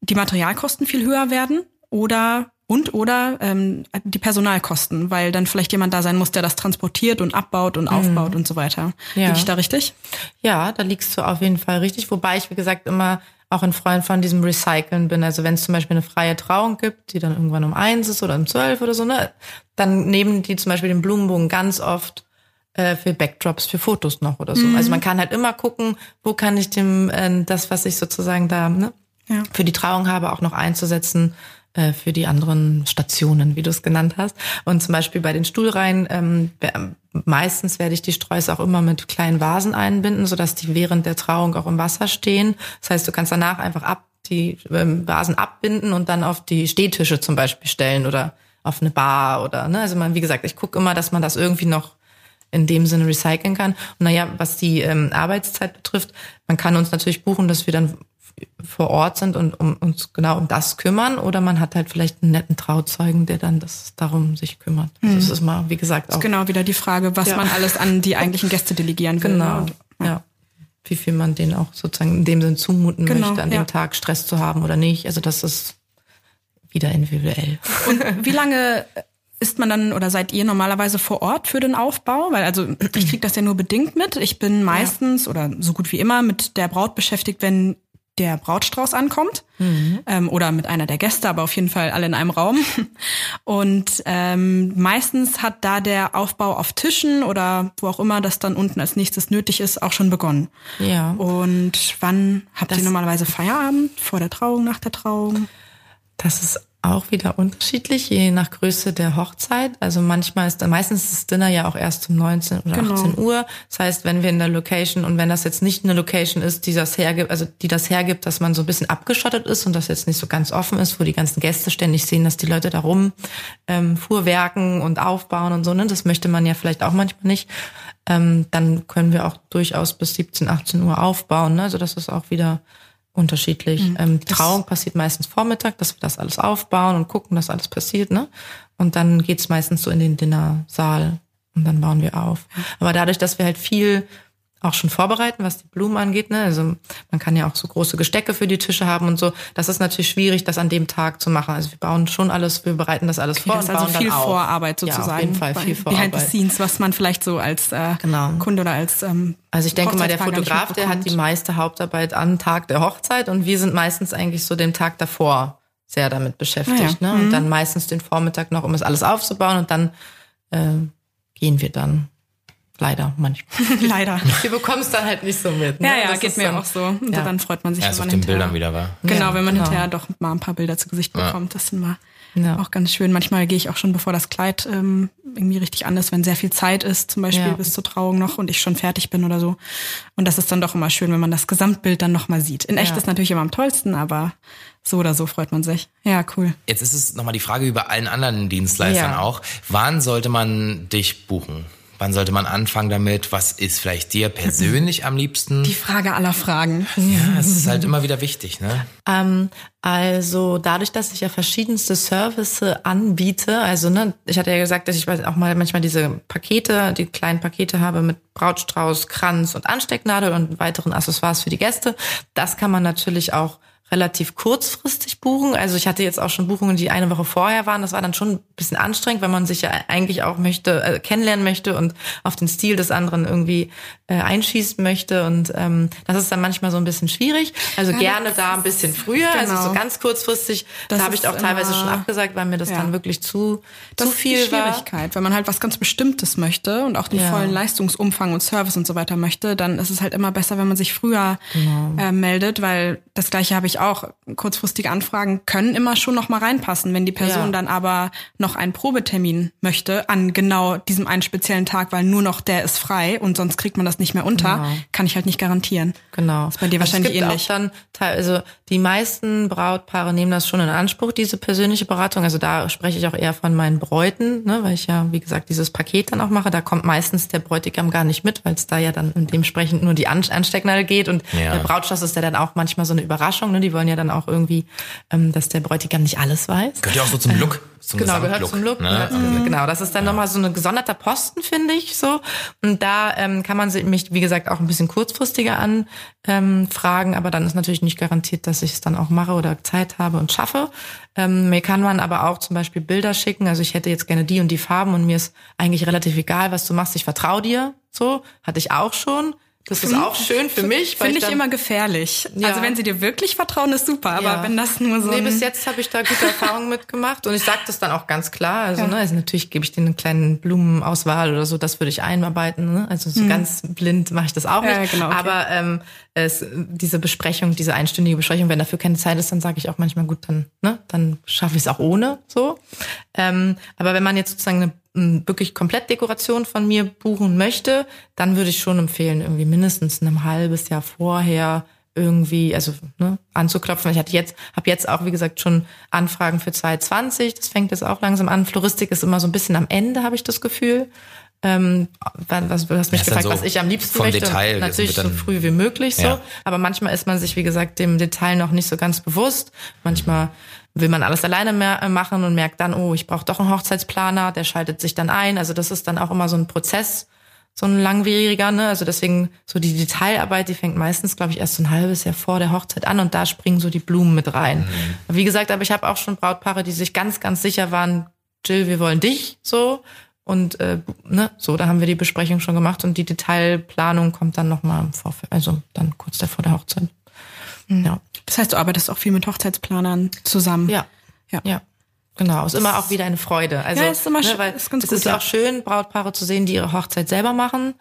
die Materialkosten viel höher werden oder und oder ähm, die Personalkosten, weil dann vielleicht jemand da sein muss, der das transportiert und abbaut und mhm. aufbaut und so weiter. Ja. Liege ich da richtig? Ja, da liegst du auf jeden Fall richtig. Wobei ich, wie gesagt, immer auch ein Freund von diesem Recyceln bin. Also wenn es zum Beispiel eine freie Trauung gibt, die dann irgendwann um eins ist oder um zwölf oder so, ne, dann nehmen die zum Beispiel den Blumenbogen ganz oft äh, für Backdrops, für Fotos noch oder so. Mhm. Also man kann halt immer gucken, wo kann ich dem äh, das, was ich sozusagen da ne, ja. für die Trauung habe, auch noch einzusetzen äh, für die anderen Stationen, wie du es genannt hast. Und zum Beispiel bei den Stuhlreihen, ähm, meistens werde ich die Sträuße auch immer mit kleinen Vasen einbinden, sodass die während der Trauung auch im Wasser stehen. Das heißt, du kannst danach einfach ab die ähm, Vasen abbinden und dann auf die Stehtische zum Beispiel stellen oder auf eine Bar oder ne. Also man, wie gesagt, ich gucke immer, dass man das irgendwie noch in dem Sinne recyceln kann. Und naja, was die ähm, Arbeitszeit betrifft, man kann uns natürlich buchen, dass wir dann vor Ort sind und um, uns genau um das kümmern oder man hat halt vielleicht einen netten Trauzeugen, der dann das darum sich kümmert. Also mhm. das ist mal, wie gesagt, auch. Ist genau wieder die Frage, was ja. man alles an die eigentlichen Gäste delegieren will. Genau, ja. ja. Wie viel man denen auch sozusagen in dem Sinn zumuten genau, möchte, an ja. dem Tag Stress zu haben oder nicht. Also das ist wieder individuell. (laughs) Und wie lange ist man dann oder seid ihr normalerweise vor Ort für den Aufbau? Weil also ich kriege das ja nur bedingt mit. Ich bin meistens ja. oder so gut wie immer mit der Braut beschäftigt, wenn der Brautstrauß ankommt mhm. ähm, oder mit einer der Gäste, aber auf jeden Fall alle in einem Raum. (laughs) Und ähm, meistens hat da der Aufbau auf Tischen oder wo auch immer das dann unten als nächstes nötig ist, auch schon begonnen. Ja. Und wann habt das, ihr normalerweise Feierabend? Vor der Trauung, nach der Trauung? Das ist auch wieder unterschiedlich, je nach Größe der Hochzeit. Also manchmal ist, meistens ist das Dinner ja auch erst um 19 oder genau. 18 Uhr. Das heißt, wenn wir in der Location und wenn das jetzt nicht eine Location ist, die das hergibt, also die das hergibt, dass man so ein bisschen abgeschottet ist und das jetzt nicht so ganz offen ist, wo die ganzen Gäste ständig sehen, dass die Leute da rum ähm, fuhrwerken und aufbauen und so, ne? Das möchte man ja vielleicht auch manchmal nicht. Ähm, dann können wir auch durchaus bis 17, 18 Uhr aufbauen. Ne? Also das ist auch wieder unterschiedlich. Mhm. Ähm, die Trauung passiert meistens Vormittag, dass wir das alles aufbauen und gucken, dass alles passiert, ne? Und dann geht's meistens so in den Dinnersaal und dann bauen wir auf. Aber dadurch, dass wir halt viel auch schon vorbereiten, was die Blumen angeht. Ne? Also man kann ja auch so große Gestecke für die Tische haben und so. Das ist natürlich schwierig, das an dem Tag zu machen. Also wir bauen schon alles, wir bereiten das alles okay, vor. Das ist also viel Vorarbeit sozusagen. Ja, auf jeden Fall viel Vorarbeit. Behind the scenes, was man vielleicht so als äh, genau. Kunde oder als ähm, Also ich denke mal, der Fotograf, der hat die meiste Hauptarbeit am Tag der Hochzeit und wir sind meistens eigentlich so den Tag davor sehr damit beschäftigt. Ja, ja. Ne? Und Mhm. dann meistens den Vormittag noch, um es alles aufzubauen und dann äh, gehen wir dann leider manchmal. (laughs) Leider. Wir bekommen es dann halt nicht so mit. Ne? Ja, ja, Das geht mir dann, auch so. Und Ja. dann freut man sich, Erst wenn auf man den hinterher, Bildern wieder war. Genau, Ja, wenn man genau. hinterher doch mal ein paar Bilder zu Gesicht bekommt. Das ist immer Ja. auch ganz schön. Manchmal gehe ich auch schon, bevor das Kleid ähm, irgendwie richtig an ist, wenn sehr viel Zeit ist, zum Beispiel Ja. bis zur Trauung noch und ich schon fertig bin oder so. Und das ist dann doch immer schön, wenn man das Gesamtbild dann nochmal sieht. In echt Ja. ist natürlich immer am tollsten, aber so oder so freut man sich. Ja, cool. Jetzt ist es nochmal die Frage über allen anderen Dienstleistern Ja. auch. Wann sollte man dich buchen? Wann sollte man anfangen damit? Was ist vielleicht dir persönlich am liebsten? Die Frage aller Fragen. Ja, es ist halt immer wieder wichtig, ne? Ähm, also dadurch, dass ich ja verschiedenste Services anbiete, also ne, ich hatte ja gesagt, dass ich auch mal manchmal diese Pakete, die kleinen Pakete habe mit Brautstrauß, Kranz und Anstecknadel und weiteren Accessoires für die Gäste. Das kann man natürlich auch relativ kurzfristig buchen. Also ich hatte jetzt auch schon Buchungen, die eine Woche vorher waren. Das war dann schon bisschen anstrengend, weil man sich ja eigentlich auch möchte, äh, kennenlernen möchte und auf den Stil des anderen irgendwie äh, einschießen möchte. Und ähm, das ist dann manchmal so ein bisschen schwierig. Also gerne da ein bisschen früher, also genau. so ganz kurzfristig. Das da habe ich auch teilweise schon abgesagt, weil mir das Ja. dann wirklich zu, Das zu viel ist die war. Schwierigkeit. Wenn man halt was ganz Bestimmtes möchte und auch den Ja. vollen Leistungsumfang und Service und so weiter möchte, dann ist es halt immer besser, wenn man sich früher Genau. äh, meldet, weil das gleiche habe ich auch. Kurzfristige Anfragen können immer schon noch mal reinpassen. Wenn die Person Ja. dann aber noch einen Probetermin möchte an genau diesem einen speziellen Tag, weil nur noch der ist frei und sonst kriegt man das nicht mehr unter, Genau. kann ich halt nicht garantieren. Genau. Ist bei dir Also wahrscheinlich es gibt ähnlich. Auch dann, teil- also die meisten Brautpaare nehmen das schon in Anspruch, diese persönliche Beratung. Also da spreche ich auch eher von meinen Bräuten, ne, weil ich ja, wie gesagt, dieses Paket dann auch mache. Da kommt meistens der Bräutigam gar nicht mit, weil es da ja dann dementsprechend nur die An Anstecknadel geht. Und Ja. der Brautschloss ist ja dann auch manchmal so eine Überraschung. Ne? Die wollen ja dann auch irgendwie, ähm, dass der Bräutigam nicht alles weiß. Gehört ja auch so zum Look, zum Genau, gehört zum Look. Ne? zum- Genau, das ist dann nochmal so ein gesonderter Posten, finde ich so. Und da ähm, kann man sich mich, wie gesagt, auch ein bisschen kurzfristiger anfragen, ähm, aber dann ist natürlich nicht garantiert, dass ich es dann auch mache oder Zeit habe und schaffe. Ähm, mir kann man aber auch zum Beispiel Bilder schicken. Also ich hätte jetzt gerne die und die Farben und mir ist eigentlich relativ egal, was du machst. Ich vertraue dir. So, hatte ich auch schon. Das ist auch schön für mich. Finde ich dann- immer gefährlich. Ja. Also wenn sie dir wirklich vertrauen, ist super. Aber Ja. wenn das nur so Nee, bis jetzt habe ich da gute Erfahrungen (laughs) mitgemacht und ich sage das dann auch ganz klar. Also, ne, also natürlich gebe ich denen eine kleine Blumenauswahl oder so, das würde ich einarbeiten. Ne? Also so ganz blind mache ich das auch Mhm. Ja, nicht. genau, okay. Aber ähm, es, diese Besprechung, diese einstündige Besprechung, wenn dafür keine Zeit ist, dann sage ich auch manchmal gut, dann, ne, dann schaffe ich es auch ohne so. Ähm, aber wenn man jetzt sozusagen eine wirklich komplett Dekoration von mir buchen möchte, dann würde ich schon empfehlen, irgendwie mindestens ein halbes Jahr vorher irgendwie, also ne, anzuklopfen. Ich hatte jetzt, habe jetzt auch, wie gesagt, schon Anfragen für 2020. Das fängt jetzt auch langsam an. Floristik ist immer so ein bisschen am Ende, habe ich das Gefühl. Ähm, was, du hast mich gefragt, so was ich am liebsten möchte. Detail, natürlich so früh wie möglich so. Ja. Aber manchmal ist man sich, wie gesagt, dem Detail noch nicht so ganz bewusst. Manchmal will man alles alleine mehr äh, machen und merkt dann, oh, ich brauche doch einen Hochzeitsplaner, der schaltet sich dann ein. Also das ist dann auch immer so ein Prozess, so ein langwieriger, ne? Also deswegen so die Detailarbeit, die fängt meistens, glaube ich, erst so ein halbes Jahr vor der Hochzeit an und da springen so die Blumen mit rein. Wie gesagt, aber ich habe auch schon Brautpaare, die sich ganz, ganz sicher waren, Jill, wir wollen dich so. Und äh, ne, so, da haben wir die Besprechung schon gemacht und die Detailplanung kommt dann nochmal im Vorfeld, also dann kurz davor der Hochzeit. Ja. Das heißt, du arbeitest auch viel mit Hochzeitsplanern zusammen. Ja. Ja. Ja. Genau, ist immer auch wieder eine Freude. Also, Ja, ist immer schön- weil ist ganz es gut, ist ja. auch schön, Brautpaare zu sehen, die ihre Hochzeit selber machen.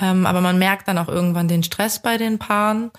Ähm, aber man merkt dann auch irgendwann den Stress bei den Paaren.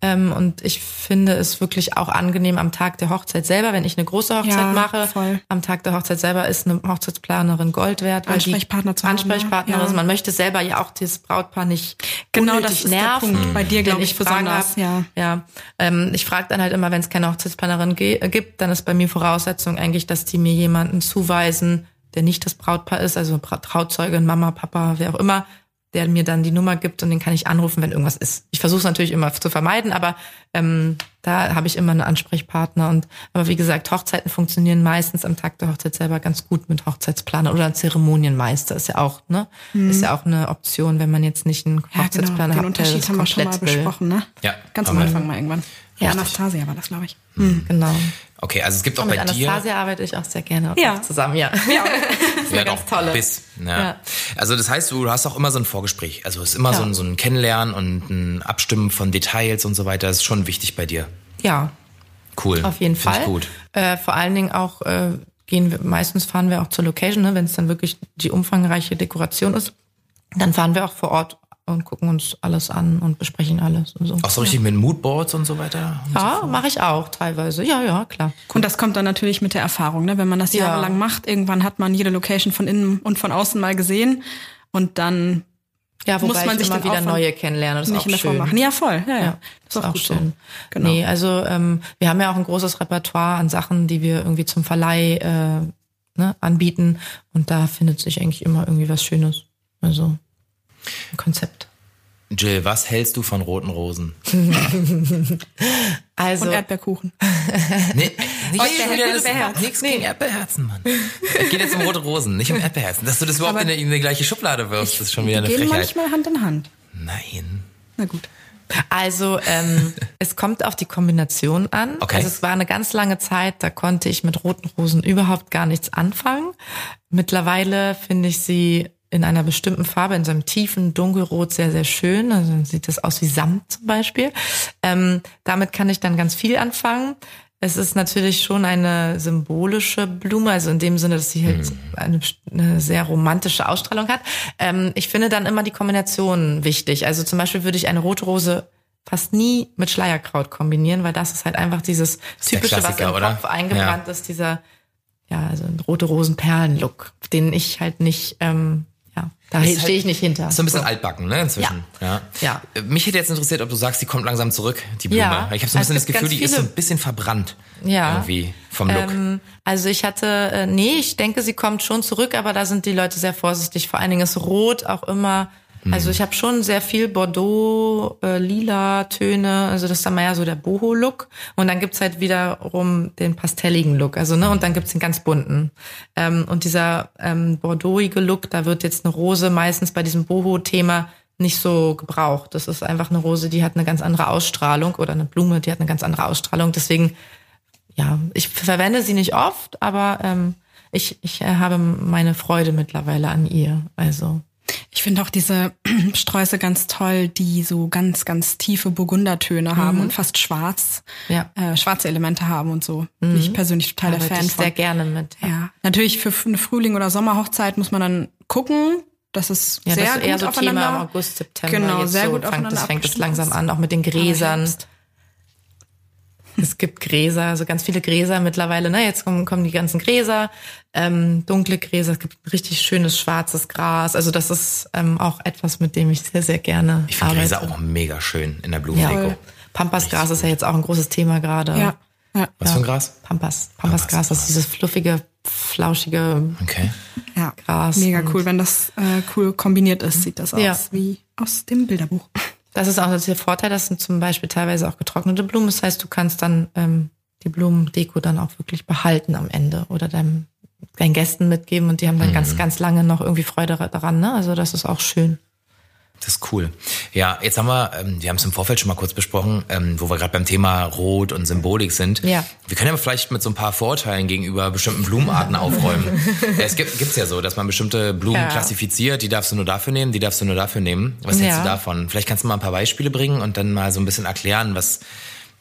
Ähm, und ich finde es wirklich auch angenehm am Tag der Hochzeit selber, wenn ich eine große Hochzeit Ja, mache. voll. Am Tag der Hochzeit selber ist eine Hochzeitsplanerin Gold wert. Ansprechpartner zu haben, ne? Ansprechpartnerin Ja. ist. Man möchte selber ja auch das Brautpaar nicht Genau, das ist der nerven. Punkt. Bei dir, glaub Wenn ich, Fragen besonders, hab, ja. ja, ähm, ich frage dann halt immer, wenn es keine Hochzeitsplanerin äh, gibt, dann ist bei mir Voraussetzung eigentlich, dass die mir jemanden zuweisen, der nicht das Brautpaar ist, also Trauzeugin, Mama, Papa, wer auch immer, der mir dann die Nummer gibt und den kann ich anrufen, wenn irgendwas ist. Ich versuche es natürlich immer zu vermeiden, aber ähm, da habe ich immer einen Ansprechpartner. Und aber wie gesagt, Hochzeiten funktionieren meistens am Tag der Hochzeit selber ganz gut mit Hochzeitsplaner oder einem Zeremonienmeister ist ja auch, ne? Ist ja auch eine Option, wenn man jetzt nicht einen Mhm. Ja, genau. Hochzeitsplaner Den hat, der Unterschied das haben wir schon mal will. besprochen, ne? Ja, Ganz am. Anfang mal irgendwann. Ja. Anastasia war das, glaube ich. Genau. Okay, also es gibt auch mit bei dir. Anastasia arbeite ich auch sehr gerne Ja. auch zusammen, ja. (laughs) Ja. ja, ganz doch, tolle. Bis, ja. Ja. Also das heißt, du hast auch immer so ein Vorgespräch. Also es ist immer Ja. so, ein, so ein Kennenlernen und ein Abstimmen von Details und so weiter. Das ist schon wichtig bei dir. Ja, Cool. Auf jeden Find Fall. Ich gut. Äh, vor allen Dingen auch äh, gehen wir, meistens fahren wir auch zur Location, ne, wenn es dann wirklich die umfangreiche Dekoration ist. Dann fahren wir auch vor Ort und gucken uns alles an und besprechen alles und so. Auch so richtig mit Moodboards und so weiter? Ja, mache ich auch teilweise. Ja, ja, klar. Und das kommt dann natürlich mit der Erfahrung, ne? Wenn man das Ja. jahrelang macht, irgendwann hat man jede Location von innen und von außen mal gesehen und dann Ja, wobei Muss man ich sich immer wieder neue kennenlerne. Das ist nicht auch in der Form schön. machen. Ja, voll. Ja, ja. Ja, ist auch, gut schön. So. Genau. Nee, also ähm, wir haben ja auch ein großes Repertoire an Sachen, die wir irgendwie zum Verleih äh, ne, anbieten. Und da findet sich eigentlich immer irgendwie was Schönes. Also Konzept. Jill, was hältst du von roten Rosen? (laughs) Also Und Erdbeerkuchen. Nee, nicht Erdbeer- schon wieder das, Erdbeerherz. nix gegen Erdbeerherzen, Mann. Es geht jetzt um rote Rosen, nicht um Erdbeerherzen. Dass du das überhaupt in, die- in die gleiche Schublade wirfst, ist schon wieder eine gehen Frechheit. manchmal Hand in Hand. Nein. Na gut. Also ähm, (laughs) es kommt auf die Kombination an. Okay. Also es war eine ganz lange Zeit, da konnte ich mit roten Rosen überhaupt gar nichts anfangen. Mittlerweile finde ich sie in einer bestimmten Farbe, in so einem tiefen Dunkelrot sehr, sehr schön. Also dann sieht das aus wie Samt zum Beispiel. Ähm, damit kann ich dann ganz viel anfangen. Es ist natürlich schon eine symbolische Blume, also in dem Sinne, dass sie halt eine, eine sehr romantische Ausstrahlung hat. Ähm, ich finde dann immer die Kombination wichtig. Also zum Beispiel würde ich eine rote Rose fast nie mit Schleierkraut kombinieren, weil das ist halt einfach dieses typische, was im oder? Kopf eingebrannt ist, dieser ja, also ein rote Rosen-Perlen-Look, den ich halt nicht, ähm, ja, da stehe ich halt- nicht hinter. Ist so ein bisschen altbacken, ne, inzwischen. Ja. Ja. Äh, Mich hätte jetzt interessiert, ob du sagst, die kommt langsam zurück, die Blume. Ja. Ich habe so ein bisschen das gibt Gefühl, die ist so ein bisschen verbrannt. Ja. Irgendwie vom Look. Ähm, also ich hatte, äh, nee, ich denke, sie kommt schon zurück, aber da sind die Leute sehr vorsichtig. Vor allen Dingen ist Rot auch immer. Also ich habe schon sehr viel Bordeaux, äh, lila Töne, also das ist dann mehr so der Boho-Look. Und dann gibt's halt wiederum den pastelligen Look, also ne, und dann gibt's den ganz bunten. Ähm, und dieser ähm, Bordeauxige Look, da wird jetzt eine Rose meistens bei diesem Boho-Thema nicht so gebraucht. Das ist einfach eine Rose, die hat eine ganz andere Ausstrahlung oder eine Blume, die hat eine ganz andere Ausstrahlung. Deswegen ja, ich verwende sie nicht oft, aber ähm, ich, ich äh, habe meine Freude mittlerweile an ihr. Also Ich finde auch diese (clears throat) Sträuße ganz toll, die so ganz, ganz tiefe Burgundertöne haben und fast schwarz, Ja. äh, schwarze Elemente haben und so. Bin ich persönlich total der arbeite Fan ich von. sehr gerne mit. Ja, natürlich für eine Frühling- oder Sommerhochzeit muss man dann gucken. Das ist Ja, sehr das ist eher gut so aufeinander. Thema im August, September. Genau, sehr so gut fängt, aufeinander Das fängt es langsam an, auch mit den Gräsern. Herbst. Es gibt Gräser, also ganz viele Gräser mittlerweile. Ne? Jetzt kommen, kommen die ganzen Gräser, ähm, dunkle Gräser. Es gibt richtig schönes schwarzes Gras. Also das ist ähm, auch etwas, mit dem ich sehr, sehr gerne ich finde arbeite. Gräser auch mega schön in der ja. Blumendeko. Pampasgras ist ja jetzt auch ein großes Thema gerade. Ja, ja, Was für ein Gras? Pampas. Pampasgras, das ist dieses fluffige, flauschige Okay. ja. Gras. Mega cool, wenn das äh, cool kombiniert ist, sieht das Ja. aus wie aus dem Bilderbuch. Das ist auch der Vorteil, das sind zum Beispiel teilweise auch getrocknete Blumen. Das heißt, du kannst dann ähm, die Blumendeko dann auch wirklich behalten am Ende oder deinem, deinen Gästen mitgeben und die haben dann ganz, ganz lange noch irgendwie Freude daran. Ne? Also das ist auch schön. Das ist cool. Ja, jetzt haben wir, ähm, wir haben es im Vorfeld schon mal kurz besprochen, ähm, wo wir gerade beim Thema Rot und Symbolik sind. Ja. Wir können ja vielleicht mit so ein paar Vorurteilen gegenüber bestimmten Blumenarten (laughs) aufräumen. Es gibt gibt's ja so, dass man bestimmte Blumen Ja. klassifiziert, die darfst du nur dafür nehmen, die darfst du nur dafür nehmen. Was hältst Ja. du davon? Vielleicht kannst du mal ein paar Beispiele bringen und dann mal so ein bisschen erklären, was,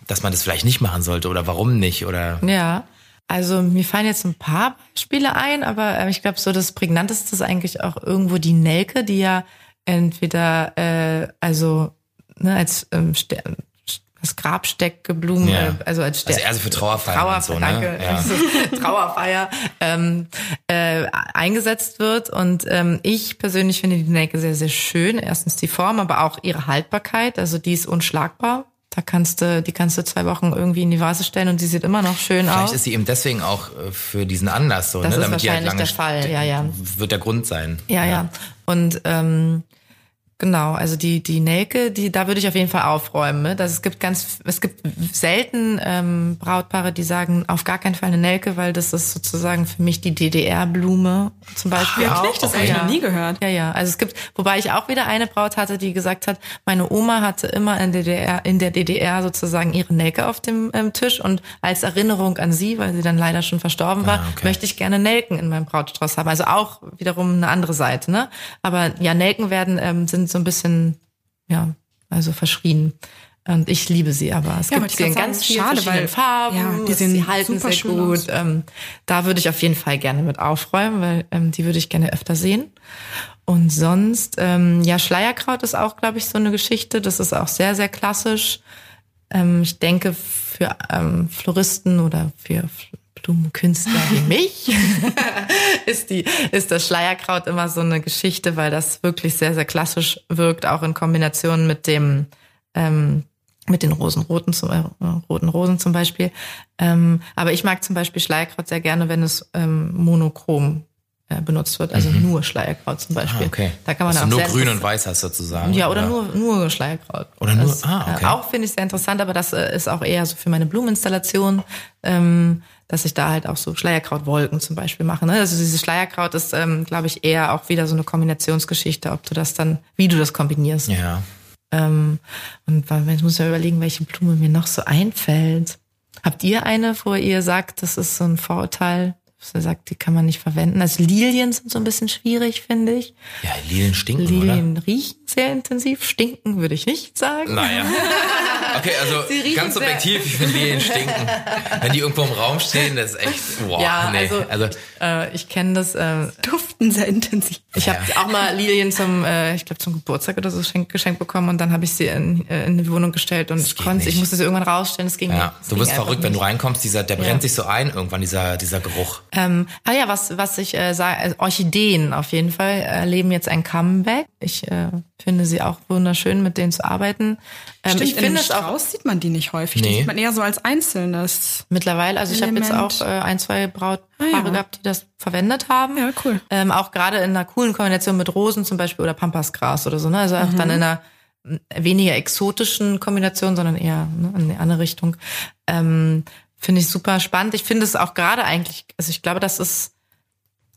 dass man das vielleicht nicht machen sollte oder warum nicht oder. Ja. Also mir fallen jetzt ein paar Beispiele ein, aber äh, ich glaube, so das prägnanteste ist eigentlich auch irgendwo die Nelke, die ja entweder äh, also ne, als ähm, als Grabsteckblumen, Ja. äh, also als Ste Also eher so für Trauerfeiern Trauer, und so, ne? danke, Ja. (laughs) also Trauerfeier ähm, äh, eingesetzt wird. Und ähm, ich persönlich finde die Nelke sehr, sehr schön. Erstens die Form, aber auch ihre Haltbarkeit. Also die ist unschlagbar. Da kannst du, die kannst du zwei Wochen irgendwie in die Vase stellen und die sieht immer noch schön Vielleicht aus. ist sie eben deswegen auch äh, für diesen Anlass so, Das ne? ist Damit die halt wahrscheinlich lange der Fall, ja, ja. wird der Grund sein. Ja, ja. Und ähm, genau, also die die Nelke, die da würde ich auf jeden Fall aufräumen. Ne? Das, es gibt ganz, es gibt selten ähm, Brautpaare, die sagen auf gar keinen Fall eine Nelke, weil das ist sozusagen für mich die DDR-Blume zum Beispiel Ach, auch. wirklich? Das habe ich ja. noch nie gehört. Ja, ja. Also es gibt, wobei ich auch wieder eine Braut hatte, die gesagt hat, meine Oma hatte immer in der DDR, in der DDR sozusagen ihre Nelke auf dem ähm, Tisch und als Erinnerung an sie, weil sie dann leider schon verstorben war, Ah, okay. möchte ich gerne Nelken in meinem Brautstrauß haben. Also auch wiederum eine andere Seite, ne? Aber ja, Nelken werden ähm, sind so ein bisschen, ja, also verschrien. Und ich liebe sie aber. Es Ja, gibt sie in ganz vielen schade, verschiedenen Farben. ja, die sehen sie halten sehr gut. Ähm, da würde ich auf jeden Fall gerne mit aufräumen, weil ähm, die würde ich gerne öfter sehen. Und sonst, ähm, ja, Schleierkraut ist auch, glaube ich, so eine Geschichte. Das ist auch sehr, sehr klassisch. Ähm, ich denke, für ähm, Floristen oder für F- Blumenkünstler wie mich (laughs) ist die ist das Schleierkraut immer so eine Geschichte, weil das wirklich sehr sehr klassisch wirkt, auch in Kombination mit dem ähm, mit den Rosenroten zum, äh, roten Rosen zum Beispiel. Ähm, aber ich mag zum Beispiel Schleierkraut sehr gerne, wenn es ähm, monochrom äh, benutzt wird, also nur Schleierkraut zum Beispiel. Ah, okay. Da kann man also auch nur sehr grün und weiß hast sozusagen. ja, oder nur, nur Schleierkraut. Oder nur- das, ah, okay. Äh, auch finde ich sehr interessant, aber das äh, ist auch eher so für meine Blumeninstallation, ähm, dass ich da halt auch so Schleierkrautwolken zum Beispiel mache. Ne? Also dieses Schleierkraut ist, ähm, glaube ich, eher auch wieder so eine Kombinationsgeschichte, ob du das dann, wie du das kombinierst. Ja. Ähm, und weil- jetzt muss ich ja überlegen, welche Blume mir noch so einfällt. Habt ihr eine, wo ihr sagt, das ist so ein Vorurteil, dass ihr sagt, die kann man nicht verwenden? Also Lilien sind so ein bisschen schwierig, finde ich. Ja, Lilien stinken, Lilien riechen sehr intensiv, stinken würde ich nicht sagen. oder? Naja. (laughs) Okay, also ganz subjektiv, ich finde Lilien stinken. (laughs) Wenn die irgendwo im Raum stehen, das ist echt, boah, ja, nee. also, also äh, ich kenne das. Äh, Duften sehr intensiv. ich habe auch mal Lilien zum, äh, ich glaube zum Geburtstag oder so schenk, geschenkt bekommen und dann habe ich sie in, äh, in die Wohnung gestellt und konnte, ich nicht. musste sie irgendwann rausstellen. Es ging Ja, nicht. Es du wirst verrückt, wenn du nicht. reinkommst, dieser, der brennt sich so ein, irgendwann dieser, dieser Geruch. Ähm, ah ja, was, was ich äh, sage, also Orchideen auf jeden Fall erleben jetzt ein Comeback. Ich äh, finde sie auch wunderschön, mit denen zu arbeiten. Ähm, Stimmt, ich in finde es auch sieht man die nicht häufig. Die Nee. sieht man eher so als einzelnes. mittlerweile, also ich habe jetzt auch äh, ein, zwei Brautpaare Ah, ja. gehabt, die das verwendet haben. Ja, cool. Ähm, auch gerade in einer coolen Kombination mit Rosen zum Beispiel oder Pampasgras oder so. Ne? Also auch Mhm. dann in einer weniger exotischen Kombination, sondern eher ne, in eine andere Richtung. Ähm, finde ich super spannend. Ich finde es auch gerade eigentlich, also ich glaube, das ist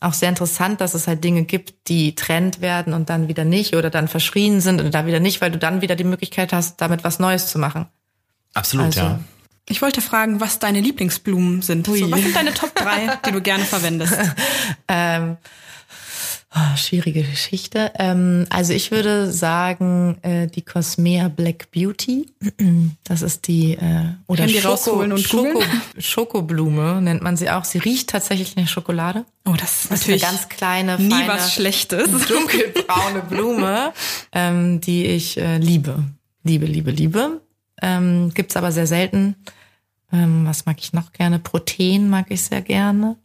auch sehr interessant, dass es halt Dinge gibt, die Trend werden und dann wieder nicht oder dann verschrien sind und dann wieder nicht, weil du dann wieder die Möglichkeit hast, damit was Neues zu machen. Absolut, Also, ja. Ich wollte fragen, was deine Lieblingsblumen sind. So, was sind deine Top 3, die du gerne verwendest? (laughs) Ähm, ah, schwierige Geschichte. Ähm, also ich würde sagen, äh, die Cosmea Black Beauty. (clears throat) Das ist die äh, oder die rausholen und Schoko? Schokoblume nennt man sie auch. Sie riecht tatsächlich nach Schokolade. Oh, das ist Das natürlich ist eine ganz kleine, nie feine, was Schlechtes. (laughs) dunkelbraune Blume, ähm, die ich äh, liebe. Liebe, liebe, liebe. Ähm, gibt's aber sehr selten. Ähm, was mag ich noch gerne? Protein mag ich sehr gerne.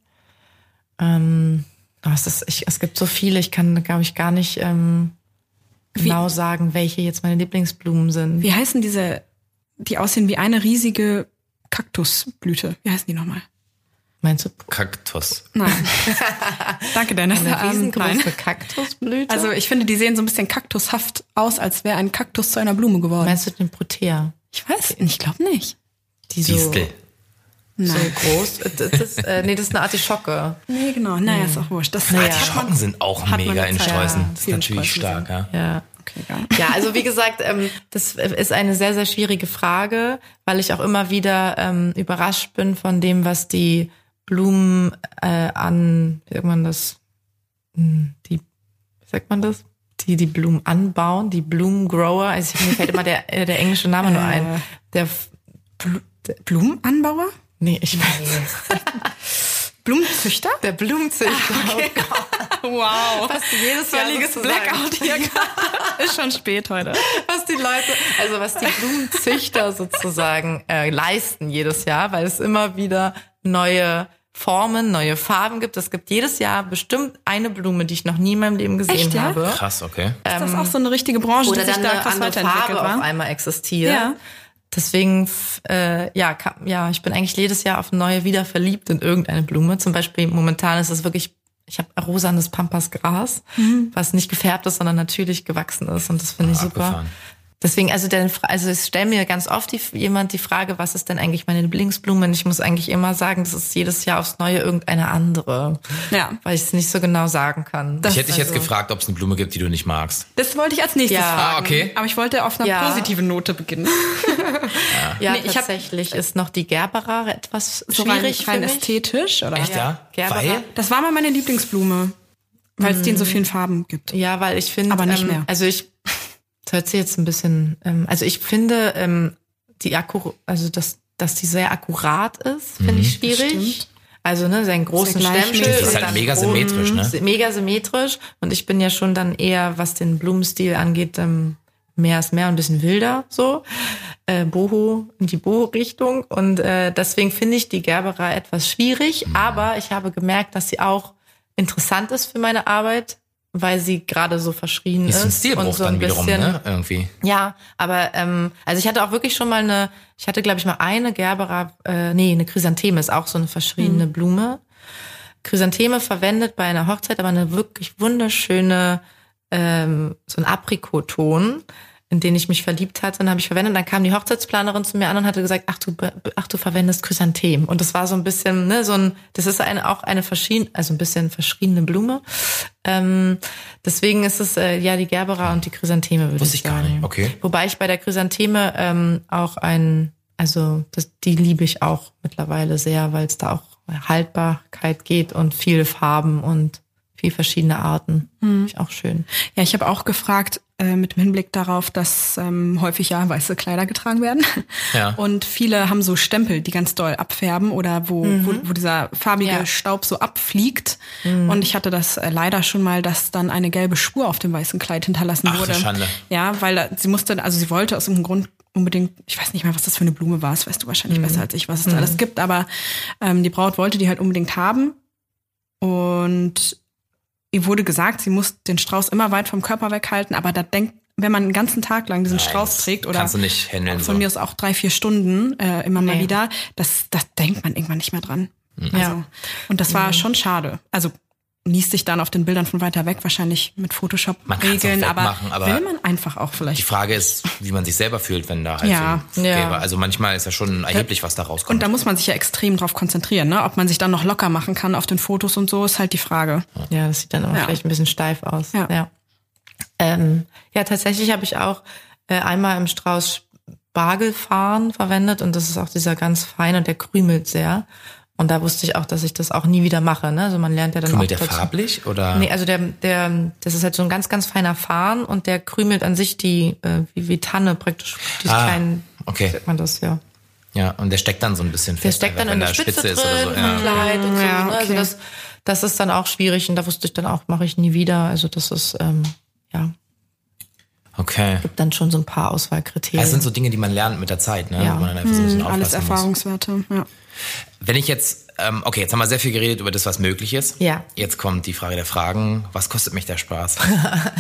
Es, ist, ich, es gibt so viele, ich kann, glaube ich, gar nicht ähm, genau sagen, welche jetzt meine Lieblingsblumen sind. Wie heißen diese, die aussehen wie eine riesige Kaktusblüte? Wie heißen die nochmal? Meinst du Kaktus. Nein. (laughs) Danke, Dennis. eine Ähm, riesengroße nein. Kaktusblüte? Also ich finde, die sehen so ein bisschen kaktushaft aus, als wäre ein Kaktus zu einer Blume geworden. meinst du den Protea? Ich weiß, ich glaube nicht. Die so, Distel. So groß. Das ist, äh, nee, das ist eine Artischocke. Nee, genau. Naja, ist auch wurscht. Das Naja. hat Die Schocken sind auch mega in Sträußen. ja, das ist natürlich stark, ja. Ja. Okay, egal. Ja, also wie gesagt, ähm, das ist eine sehr, sehr schwierige Frage, weil ich auch immer wieder ähm, überrascht bin von dem, was die Blumen äh, an, wie sagt man das, Hm, die, wie sagt man das? Die die Blumen anbauen, die Blumengrower. Also mir fällt immer der, äh, der englische Name nur ein. Äh. Der, F- Blumenanbauer? Nee, ich weiß. Blumenzüchter? Der Blumenzüchter. Wow. Was die jedes Jahr Völliges sozusagen- Blackout hier (laughs) gerade. Ist schon spät heute. was die Leute, also was die Blumenzüchter sozusagen äh, leisten jedes Jahr, weil es immer wieder neue Formen, neue Farben gibt. Es gibt jedes Jahr bestimmt eine Blume, die ich noch nie in meinem Leben gesehen Echt, ja? habe. Krass, okay. Ist das auch so eine richtige Branche, Oder die sich dann da krass andere weiterentwickelt Farbe auf war? einmal existiert. Ja. Deswegen, äh, ja, kann, ja, ich bin eigentlich jedes Jahr auf neue wieder verliebt in irgendeine Blume. Zum Beispiel momentan ist es wirklich, ich habe rosanes Pampasgras, Mhm. was nicht gefärbt ist, sondern natürlich gewachsen ist. Und das finde ich super. abgefahren. Deswegen, also, der, also es stellt mir ganz oft die, jemand die Frage, was ist denn eigentlich meine Lieblingsblume? Und ich muss eigentlich immer sagen, das ist jedes Jahr aufs Neue irgendeine andere. Ja. Weil ich es nicht so genau sagen kann. Ich hätte dich jetzt also- gefragt, ob es eine Blume gibt, die du nicht magst. Das wollte ich als nächstes Ja. fragen. Ah, okay. Aber ich wollte auf einer Ja. positiven Note beginnen. (laughs) Ja, Nee, ich hab- tatsächlich ist noch die Gerbera etwas So rein, schwierig rein für mich. ästhetisch, oder? Echt, ja? Gerbera. Weil? Das war mal meine Lieblingsblume, weil es die in so vielen Farben gibt. Ja, weil ich finde, Aber nicht ähm, mehr. Also ich, Das hört sich jetzt ein bisschen, ähm, also ich finde, ähm, die Akku, also dass, dass die sehr akkurat ist, finde ich schwierig. Also ne, seinen großen Sehr Stempel. Das ist halt mega symmetrisch, ne? Mega symmetrisch. Und ich bin ja schon dann eher, was den Blumenstil angeht, ähm, mehr ist mehr und ein bisschen wilder so. Äh, Boho, in die Boho-Richtung. Und äh, deswegen finde ich die Gerbera etwas schwierig. Mhm. Aber ich habe gemerkt, dass sie auch interessant ist für meine Arbeit, weil sie gerade so verschrien ist. Ist ein Stilbruch und so dann ein wiederum, bisschen, ne? Irgendwie. ja, aber ähm, also ich hatte auch wirklich schon mal eine, ich hatte glaube ich mal eine Gerbera, äh, nee, eine Chrysantheme ist auch so eine verschriene Blume. Chrysantheme verwendet bei einer Hochzeit, aber eine wirklich wunderschöne, ähm, so ein Aprikoton, in den ich mich verliebt hatte, und habe ich verwendet. Und dann kam die Hochzeitsplanerin zu mir an und hatte gesagt, ach du, ach du verwendest Chrysanthemen. Und das war so ein bisschen, ne, so ein, das ist eine, auch eine verschiedene, also ein bisschen verschriene Blume. Ähm, deswegen ist es äh, ja die Gerbera und die Chrysantheme, würde Wusste ich ich gar sagen. nicht. Okay. Wobei ich bei der Chrysantheme ähm, auch ein, also das, die liebe ich auch mittlerweile sehr, weil es da auch Haltbarkeit geht und viele Farben und viel verschiedene Arten. Finde Ich auch schön. Ja, ich habe auch gefragt äh, mit dem Hinblick darauf, dass ähm, häufig ja weiße Kleider getragen werden. Ja. (laughs) Und viele haben so Stempel, die ganz doll abfärben oder wo, wo, wo dieser farbige Ja. Staub so abfliegt. Und ich hatte das äh, leider schon mal, dass dann eine gelbe Spur auf dem weißen Kleid hinterlassen Ach, wurde. Schande. Ja, weil da- sie musste, also sie wollte aus irgendeinem Grund unbedingt, ich weiß nicht mehr, was das für eine Blume war, das weißt du wahrscheinlich besser als ich, was es da alles gibt, aber ähm, die Braut wollte die halt unbedingt haben. Und ihr wurde gesagt, sie muss den Strauß immer weit vom Körper weghalten, aber da denkt, wenn man einen ganzen Tag lang diesen Nein, Strauß trägt oder kannst du nicht handeln, von so. mir aus auch drei, vier Stunden äh, immer mal Nee. wieder, das, das denkt man irgendwann nicht mehr dran. Mhm. Also. Und das war schon schade. Also liest sich dann auf den Bildern von weiter weg wahrscheinlich mit Photoshop Man regeln, aber, wegmachen, aber will man einfach auch Die vielleicht. Frage ist, wie man sich selber fühlt, wenn da halt Ja. so ein Ja. Also manchmal ist ja schon erheblich, was da rauskommt. Und da muss man sich ja extrem drauf konzentrieren, ne? Ob man sich dann noch locker machen kann auf den Fotos und so, ist halt die Frage. Ja, das sieht dann immer Ja. vielleicht ein bisschen steif aus. Ja. Ja, ähm, ja tatsächlich habe ich auch äh, einmal im Strauß Spargelfarn verwendet und das ist auch dieser ganz feine und der krümelt sehr. Und da wusste ich auch, dass ich das auch nie wieder mache. Ne? Also man lernt ja dann Krümelt auch der dazu- farblich oder? Nee, also der, der, das ist halt so ein ganz, ganz feiner Farn und der krümelt an sich die, äh, wie, wie Tanne praktisch, diese Ah, kleinen, okay. sagt man das, ja. Ja, und der steckt dann so ein bisschen Der fest. steckt dann in wenn der da Spitze, ist drin, oder so. Ja. Kleid und so. Ja, ne? Also okay. das, das ist dann auch schwierig und da wusste ich dann auch, mache ich nie wieder. Also das ist, ähm, ja, Okay. gibt dann schon so ein paar Auswahlkriterien. Das sind so Dinge, die man lernt mit der Zeit, ne? Ja. Wo man dann einfach so ein bisschen Hm, Alles aufpassen muss. Erfahrungswerte, ja. Wenn ich jetzt, ähm, okay, jetzt haben wir sehr viel geredet über das, was möglich ist. Ja. Jetzt kommt die Frage der Fragen. Was kostet mich der Spaß?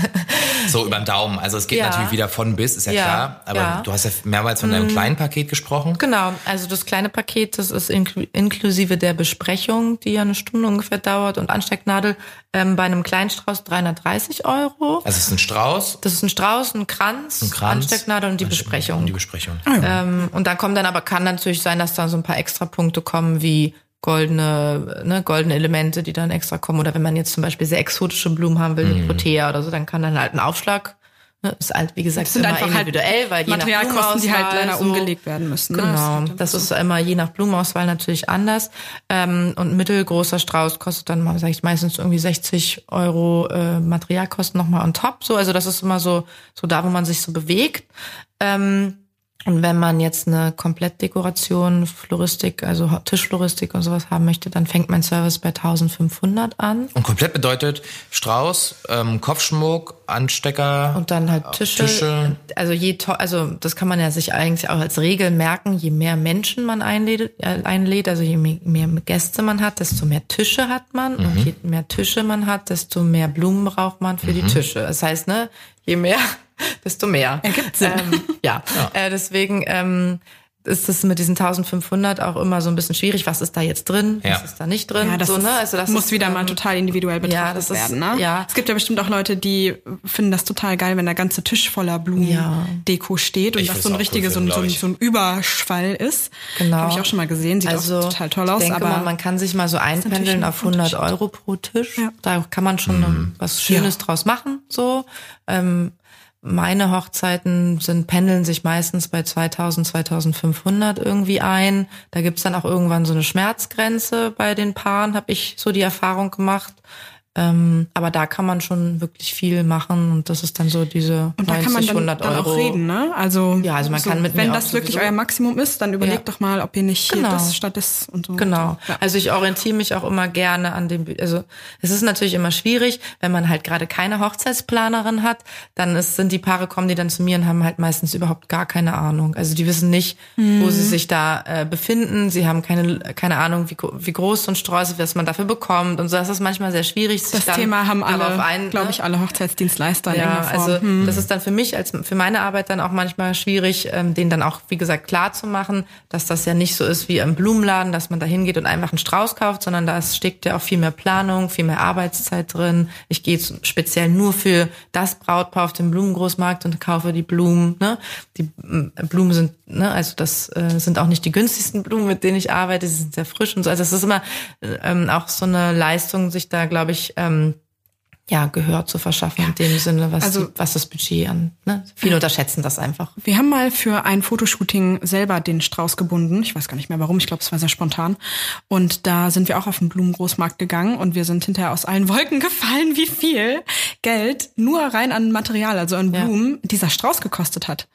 (laughs) so über den Daumen. Also es geht Ja. natürlich wieder von bis, ist ja, Ja, klar. Aber ja. du hast ja mehrmals von deinem kleinen Paket gesprochen. Genau, also das kleine Paket, das ist inklu inklusive der Besprechung, die ja eine Stunde ungefähr dauert und Anstecknadel, ähm, bei einem kleinen Strauß 330 Euro. Also es ist ein Strauß, Das ist ein Strauß, ein Kranz, ein Kranz. Anstecknadel und die Besprechung. Und die Besprechung. Ähm, und dann kommen dann aber, kann natürlich sein, dass da so ein paar Extrapunkte kommen, wie goldene, ne, goldene Elemente, die dann extra kommen. Oder wenn man jetzt zum Beispiel sehr exotische Blumen haben will, Mhm. mit Protea oder so, dann kann dann halt ein Aufschlag, ne, ist halt, wie gesagt, Das sind immer einfach halt individuell, weil je nach Materialkosten, die halt leider so- umgelegt werden müssen. ne? Genau, ist halt das so. ist immer je nach Blumenauswahl natürlich anders. Ähm, und ein mittelgroßer Strauß kostet dann mal, sag ich, meistens irgendwie 60 Euro äh, Materialkosten nochmal on top. So, also das ist immer so, so da, wo man sich so bewegt. Ähm, und wenn man jetzt eine Komplettdekoration, Floristik, also Tischfloristik und sowas haben möchte, dann fängt mein Service bei 1500 an. Und komplett bedeutet Strauß, ähm, Kopfschmuck, Anstecker. Und dann halt Tische. Tische. Also je also das kann man ja sich eigentlich auch als Regel merken, je mehr Menschen man einlädt, äh, einlädt also je mehr, mehr Gäste man hat, desto mehr Tische hat man. Und je mehr Tische man hat, desto mehr Blumen braucht man für die Tische. Das heißt, ne, je mehr, (laughs) desto mehr. Ergibt Sinn. Ähm, ja, Äh, deswegen ähm, ist es mit diesen 1500 auch immer so ein bisschen schwierig. Was ist da jetzt drin? Ja. Was ist da nicht drin? Ja, das, so, ne? also das muss ist, wieder ähm, mal total individuell betrachtet das ist- werden. Ne? ja. Es gibt ja bestimmt auch Leute, die finden das total geil, wenn der ganze Tisch voller Ja. Blumendeko steht und Ich das so ein auch cool so, so, so ein Überschwall ist. Genau. Habe ich auch schon mal gesehen, sieht also, auch total toll aus. Ich denke aber mal, man kann sich mal so einpendeln ein auf 100 Unterschied. Euro pro Tisch. Ja. Da kann man schon ähm, was Schönes Ja. draus machen. So. Ähm, meine Hochzeiten sind pendeln sich meistens bei 2000, 2500 irgendwie ein. Da gibt's dann auch irgendwann so eine Schmerzgrenze bei den Paaren, habe ich so die Erfahrung gemacht. Ähm, aber da kann man schon wirklich viel machen und das ist dann so diese und da 90, kann man dann, 100 dann Euro. auch reden, ne? Also, Ja, also man so, kann mit wenn das wirklich euer Maximum ist, dann überlegt Ja. doch mal, ob ihr nicht Genau. das statt das und so. Genau. Ja. Also ich orientiere mich auch immer gerne an dem, also es ist natürlich immer schwierig, wenn man halt gerade keine Hochzeitsplanerin hat, dann ist, sind die Paare kommen, die dann zu mir und haben halt meistens überhaupt gar keine Ahnung. Also die wissen nicht, wo sie sich da äh, befinden. Sie haben keine, keine Ahnung, wie, wie groß so ein Strauß ist, was man dafür bekommt und so. Das ist manchmal sehr schwierig. Sich Das dann Thema haben alle, ein- glaube ne? ich, alle Hochzeitsdienstleister Ja, also Hm. das ist dann für mich als für meine Arbeit dann auch manchmal schwierig, ähm, denen dann auch wie gesagt klar zu machen, dass das ja nicht so ist wie im Blumenladen, dass man da hingeht und einfach einen Strauß kauft, sondern da steckt ja auch viel mehr Planung, viel mehr Arbeitszeit drin. Ich gehe speziell nur für das Brautpaar auf den Blumengroßmarkt und kaufe die Blumen. Ne? Die Blumen sind, ne, also das äh, sind auch nicht die günstigsten Blumen, mit denen ich arbeite. Sie sind sehr frisch und so. Also es ist immer äh, ähm, auch so eine Leistung, sich da glaube ich ähm, ja, Gehör zu verschaffen in dem Sinne, was, Also- die, was das Budget an. Ne? Viele unterschätzen das einfach. Wir haben mal für ein Fotoshooting selber den Strauß gebunden. Ich weiß gar nicht mehr warum. Ich glaube, es war sehr spontan. Und da sind wir auch auf den Blumengroßmarkt gegangen und wir sind hinterher aus allen Wolken (laughs) gefallen, wie viel Geld nur rein an Material, also an Ja. Mhm. Blumen, dieser Strauß gekostet hat.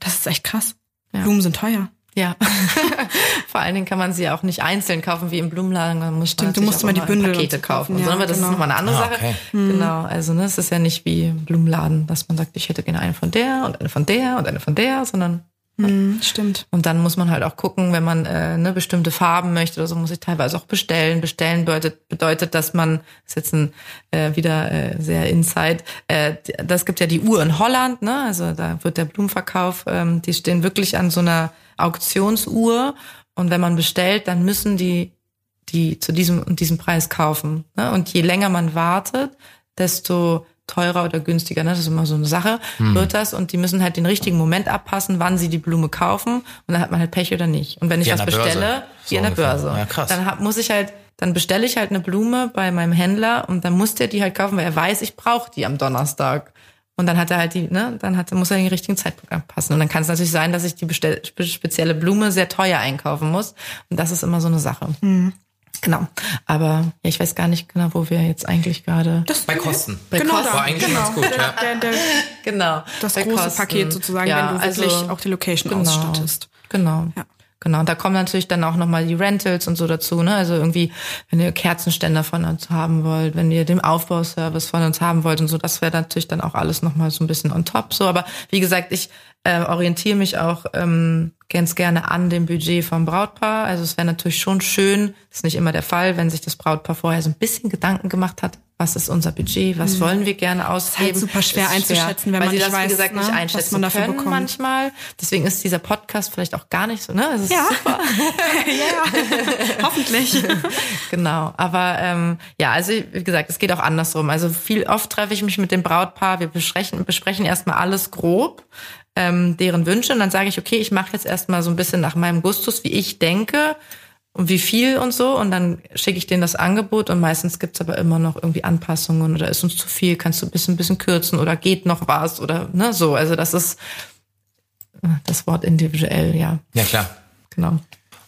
Das ist echt krass. Blumen sind teuer. Ja. (laughs) Vor allen Dingen kann man sie auch nicht einzeln kaufen wie im Blumenladen. Man muss Stimmt, du musst immer die Bündel und Pakete so kaufen. ja, aber das genau. ist nochmal eine andere Ah, Sache. okay. Genau. Also ne, es ist ja nicht wie im Blumenladen, dass man sagt, ich hätte gerne eine von der und eine von der und eine von der, sondern Hm, stimmt. Und dann muss man halt auch gucken, wenn man äh, ne, bestimmte Farben möchte oder so, muss ich teilweise auch bestellen. Bestellen bedeutet, bedeutet dass man, das ist jetzt ein, äh, wieder äh, sehr Inside, äh, das gibt ja die Uhr in Holland, ne? also da wird der Blumenverkauf, ähm, die stehen wirklich an so einer Auktionsuhr und wenn man bestellt, dann müssen die die zu diesem und diesem Preis kaufen. Ne? Und je länger man wartet, desto teurer oder günstiger, ne? das ist immer so eine Sache, wird das. Und die müssen halt den richtigen Moment abpassen, wann sie die Blume kaufen. Und dann hat man halt Pech oder nicht. Und wenn ich was bestelle, So wie an der. Börse, Ja, krass. dann hab, muss ich halt, dann bestelle ich halt eine Blume bei meinem Händler und dann muss der die halt kaufen, weil er weiß, ich brauche die am Donnerstag. Und dann hat er halt die, ne, dann hat, muss er den richtigen Zeitpunkt anpassen. Und dann kann es natürlich sein, dass ich die bestell, spe- spezielle Blume sehr teuer einkaufen muss. Und das ist immer so eine Sache. Genau. Aber ja, ich weiß gar nicht genau, wo wir jetzt eigentlich gerade. Bei Kosten. Bei genau Kosten. da. War eigentlich genau. ganz gut, ja. Der, der, (laughs) Genau. das Bei große Kosten. Paket sozusagen, Ja, wenn du also- wirklich auch die Location genau. ausstattest. Genau. Ja. Genau. Und da kommen natürlich dann auch nochmal die Rentals und so dazu, ne? Also irgendwie, wenn ihr Kerzenständer von uns haben wollt, wenn ihr den Aufbauservice von uns haben wollt und so, das wäre natürlich dann auch alles nochmal so ein bisschen on top. So, aber wie gesagt, ich äh, orientiere mich auch ähm, ganz gerne an dem Budget vom Brautpaar. Also es wäre natürlich schon schön, das ist nicht immer der Fall, wenn sich das Brautpaar vorher so ein bisschen Gedanken gemacht hat, was ist unser Budget, was wollen wir gerne ausgeben. halt super schwer Ist einzuschätzen, wenn weil man sie nicht das, weiß, wie gesagt, ne, nicht was einschätzen man dafür können bekommt. manchmal. Deswegen ist dieser Podcast vielleicht auch gar nicht so, ne? Es ist Ja. super. (laughs) ja, (laughs) hoffentlich. (laughs) Genau, aber ähm, ja, also wie gesagt, es geht auch andersrum. Also viel oft treffe ich mich mit dem Brautpaar, wir besprechen, besprechen erstmal alles grob, ähm, deren Wünsche und dann sage ich, okay, ich mache jetzt erstmal so ein bisschen nach meinem Gustus, wie ich denke und wie viel und so und dann schicke ich denen das Angebot und meistens gibt's aber immer noch irgendwie Anpassungen oder ist uns zu viel, kannst du ein bisschen, ein bisschen kürzen oder geht noch was oder ne, so. Also das ist das Wort individuell, ja, Ja, klar. genau.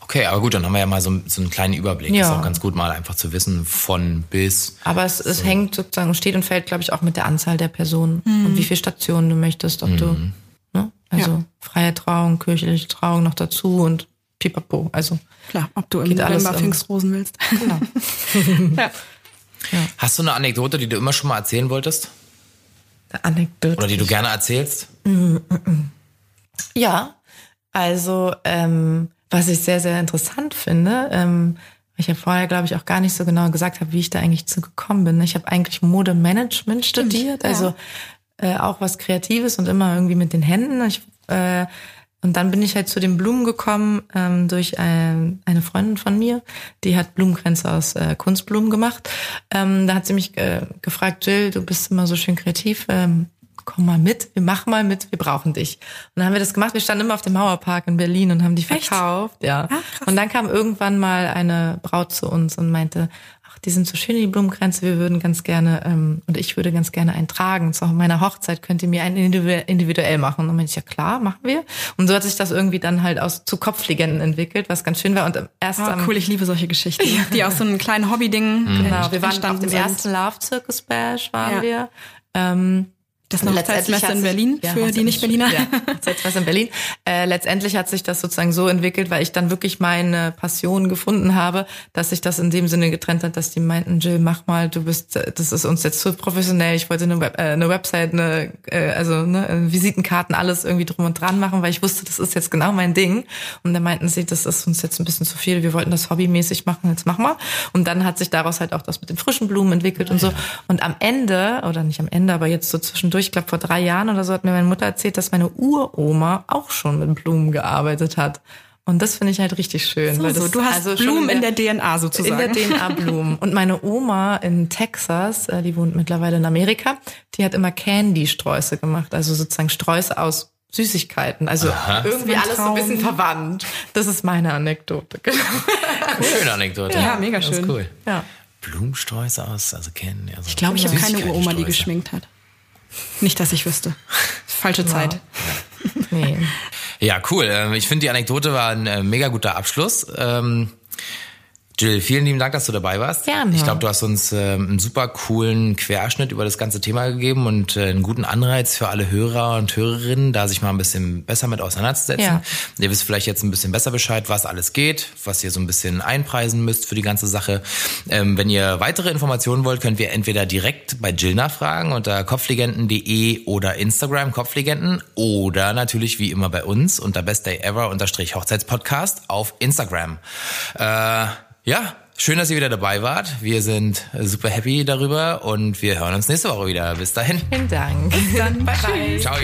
Okay, aber gut, dann haben wir ja mal so, so einen kleinen Überblick. Ja. Ist auch ganz gut, mal einfach zu wissen, von bis. Aber es, es hängt sozusagen, steht und fällt, glaube ich, auch mit der Anzahl der Personen und wie viele Stationen du möchtest, ob du, ne? Also Ja. freie Trauung, kirchliche Trauung noch dazu und pipapo. Also Klar, ob du im November im- Pfingstrosen willst. genau. (laughs) ja. Hast du eine Anekdote, die du immer schon mal erzählen wolltest? Eine Anekdote. Oder die du gerne erzählst? Ja, also ähm, was ich sehr, sehr interessant finde, ähm, ich ja vorher, glaube ich, auch gar nicht so genau gesagt habe, wie ich da eigentlich zu gekommen bin. Ich habe eigentlich Modemanagement studiert, ja. also äh, auch was Kreatives und immer irgendwie mit den Händen. Ich, äh, und dann bin ich halt zu den Blumen gekommen ähm, durch ein, eine Freundin von mir, die hat Blumenkränze aus äh, Kunstblumen gemacht. Ähm, da hat sie mich äh, gefragt, Jill, du bist immer so schön kreativ. Ähm, komm mal mit, wir machen mal mit, wir brauchen dich. Und dann haben wir das gemacht. Wir standen immer auf dem Mauerpark in Berlin und haben die Echt? verkauft. Ja. Ah, krass. und dann kam irgendwann mal eine Braut zu uns und meinte, ach die sind so schön, die Blumenkränze, wir würden ganz gerne, ähm, und ich würde ganz gerne einen tragen. Zu meiner Hochzeit könnt ihr mir einen individuell machen. Und dann ich, ja klar, machen wir. Und so hat sich das irgendwie dann halt aus zu Kopflegenden entwickelt, was ganz schön war. Und erst oh, cool, ich liebe solche Geschichten, die aus so einem kleinen Hobby-Ding mhm. Genau, wir waren auf dem sind. ersten Love Circus Bash waren ja. wir. Ähm, das Hochzeitsmesse in Berlin ja, für die Nicht-Berliner. Ja, Hochzeitsmesse in Berlin. Äh, letztendlich hat sich das sozusagen so entwickelt, weil ich dann wirklich meine Passion gefunden habe, dass sich das in dem Sinne getrennt hat, dass die meinten, Jill, mach mal, du bist, das ist uns jetzt zu professionell. Ich wollte eine, Web, äh, eine Website, eine, äh, also ne, Visitenkarten, alles irgendwie drum und dran machen, weil ich wusste, das ist jetzt genau mein Ding. Und dann meinten sie, das ist uns jetzt ein bisschen zu viel. Wir wollten das hobbymäßig machen, jetzt mach mal. Und dann hat sich daraus halt auch das mit den frischen Blumen entwickelt ja, und so. Und am Ende, oder nicht am Ende, aber jetzt so zwischendurch zwischendurch, ich glaube vor drei Jahren oder so, hat mir meine Mutter erzählt, dass meine Uroma auch schon mit Blumen gearbeitet hat. Und das finde ich halt richtig schön. So, weil das, so. Du hast also Blumen in der DNA sozusagen. In der DNA (laughs) Blumen. Und meine Oma in Texas, äh, die wohnt mittlerweile in Amerika, die hat immer Candy-Sträuße gemacht. Also sozusagen Sträuße aus Süßigkeiten. Also Aha. irgendwie alles so ein bisschen verwandt. Das ist meine Anekdote. Schöne Anekdote. Ja, mega schön. Das ist cool. Ja. Blumensträuße aus, also kennen. Also ich glaube, ich habe keine Uroma, die geschminkt hat. Nicht, dass ich wüsste. Falsche ja. Zeit. Nee. (laughs) Ja, cool. Ähm, ich finde, die Anekdote war ein äh, mega guter Abschluss. Ähm, Jill, vielen lieben Dank, dass du dabei warst. Gerne. Ich glaube, du hast uns äh, einen super coolen Querschnitt über das ganze Thema gegeben und äh, einen guten Anreiz für alle Hörer und Hörerinnen, da sich mal ein bisschen besser mit auseinanderzusetzen. Ja. Ihr wisst vielleicht jetzt ein bisschen besser Bescheid, was alles geht, was ihr so ein bisschen einpreisen müsst für die ganze Sache. Ähm, wenn ihr weitere Informationen wollt, könnt ihr entweder direkt bei Jill nachfragen unter kopflegenden.de oder Instagram Kopflegenden oder natürlich wie immer bei uns unter bestdayever unterstrich Hochzeitspodcast auf Instagram. Äh, ja, schön, dass ihr wieder dabei wart. Wir sind super happy darüber und wir hören uns nächste Woche wieder. Bis dahin. Vielen Dank. Bis dann. (laughs) bye bye. Ciao.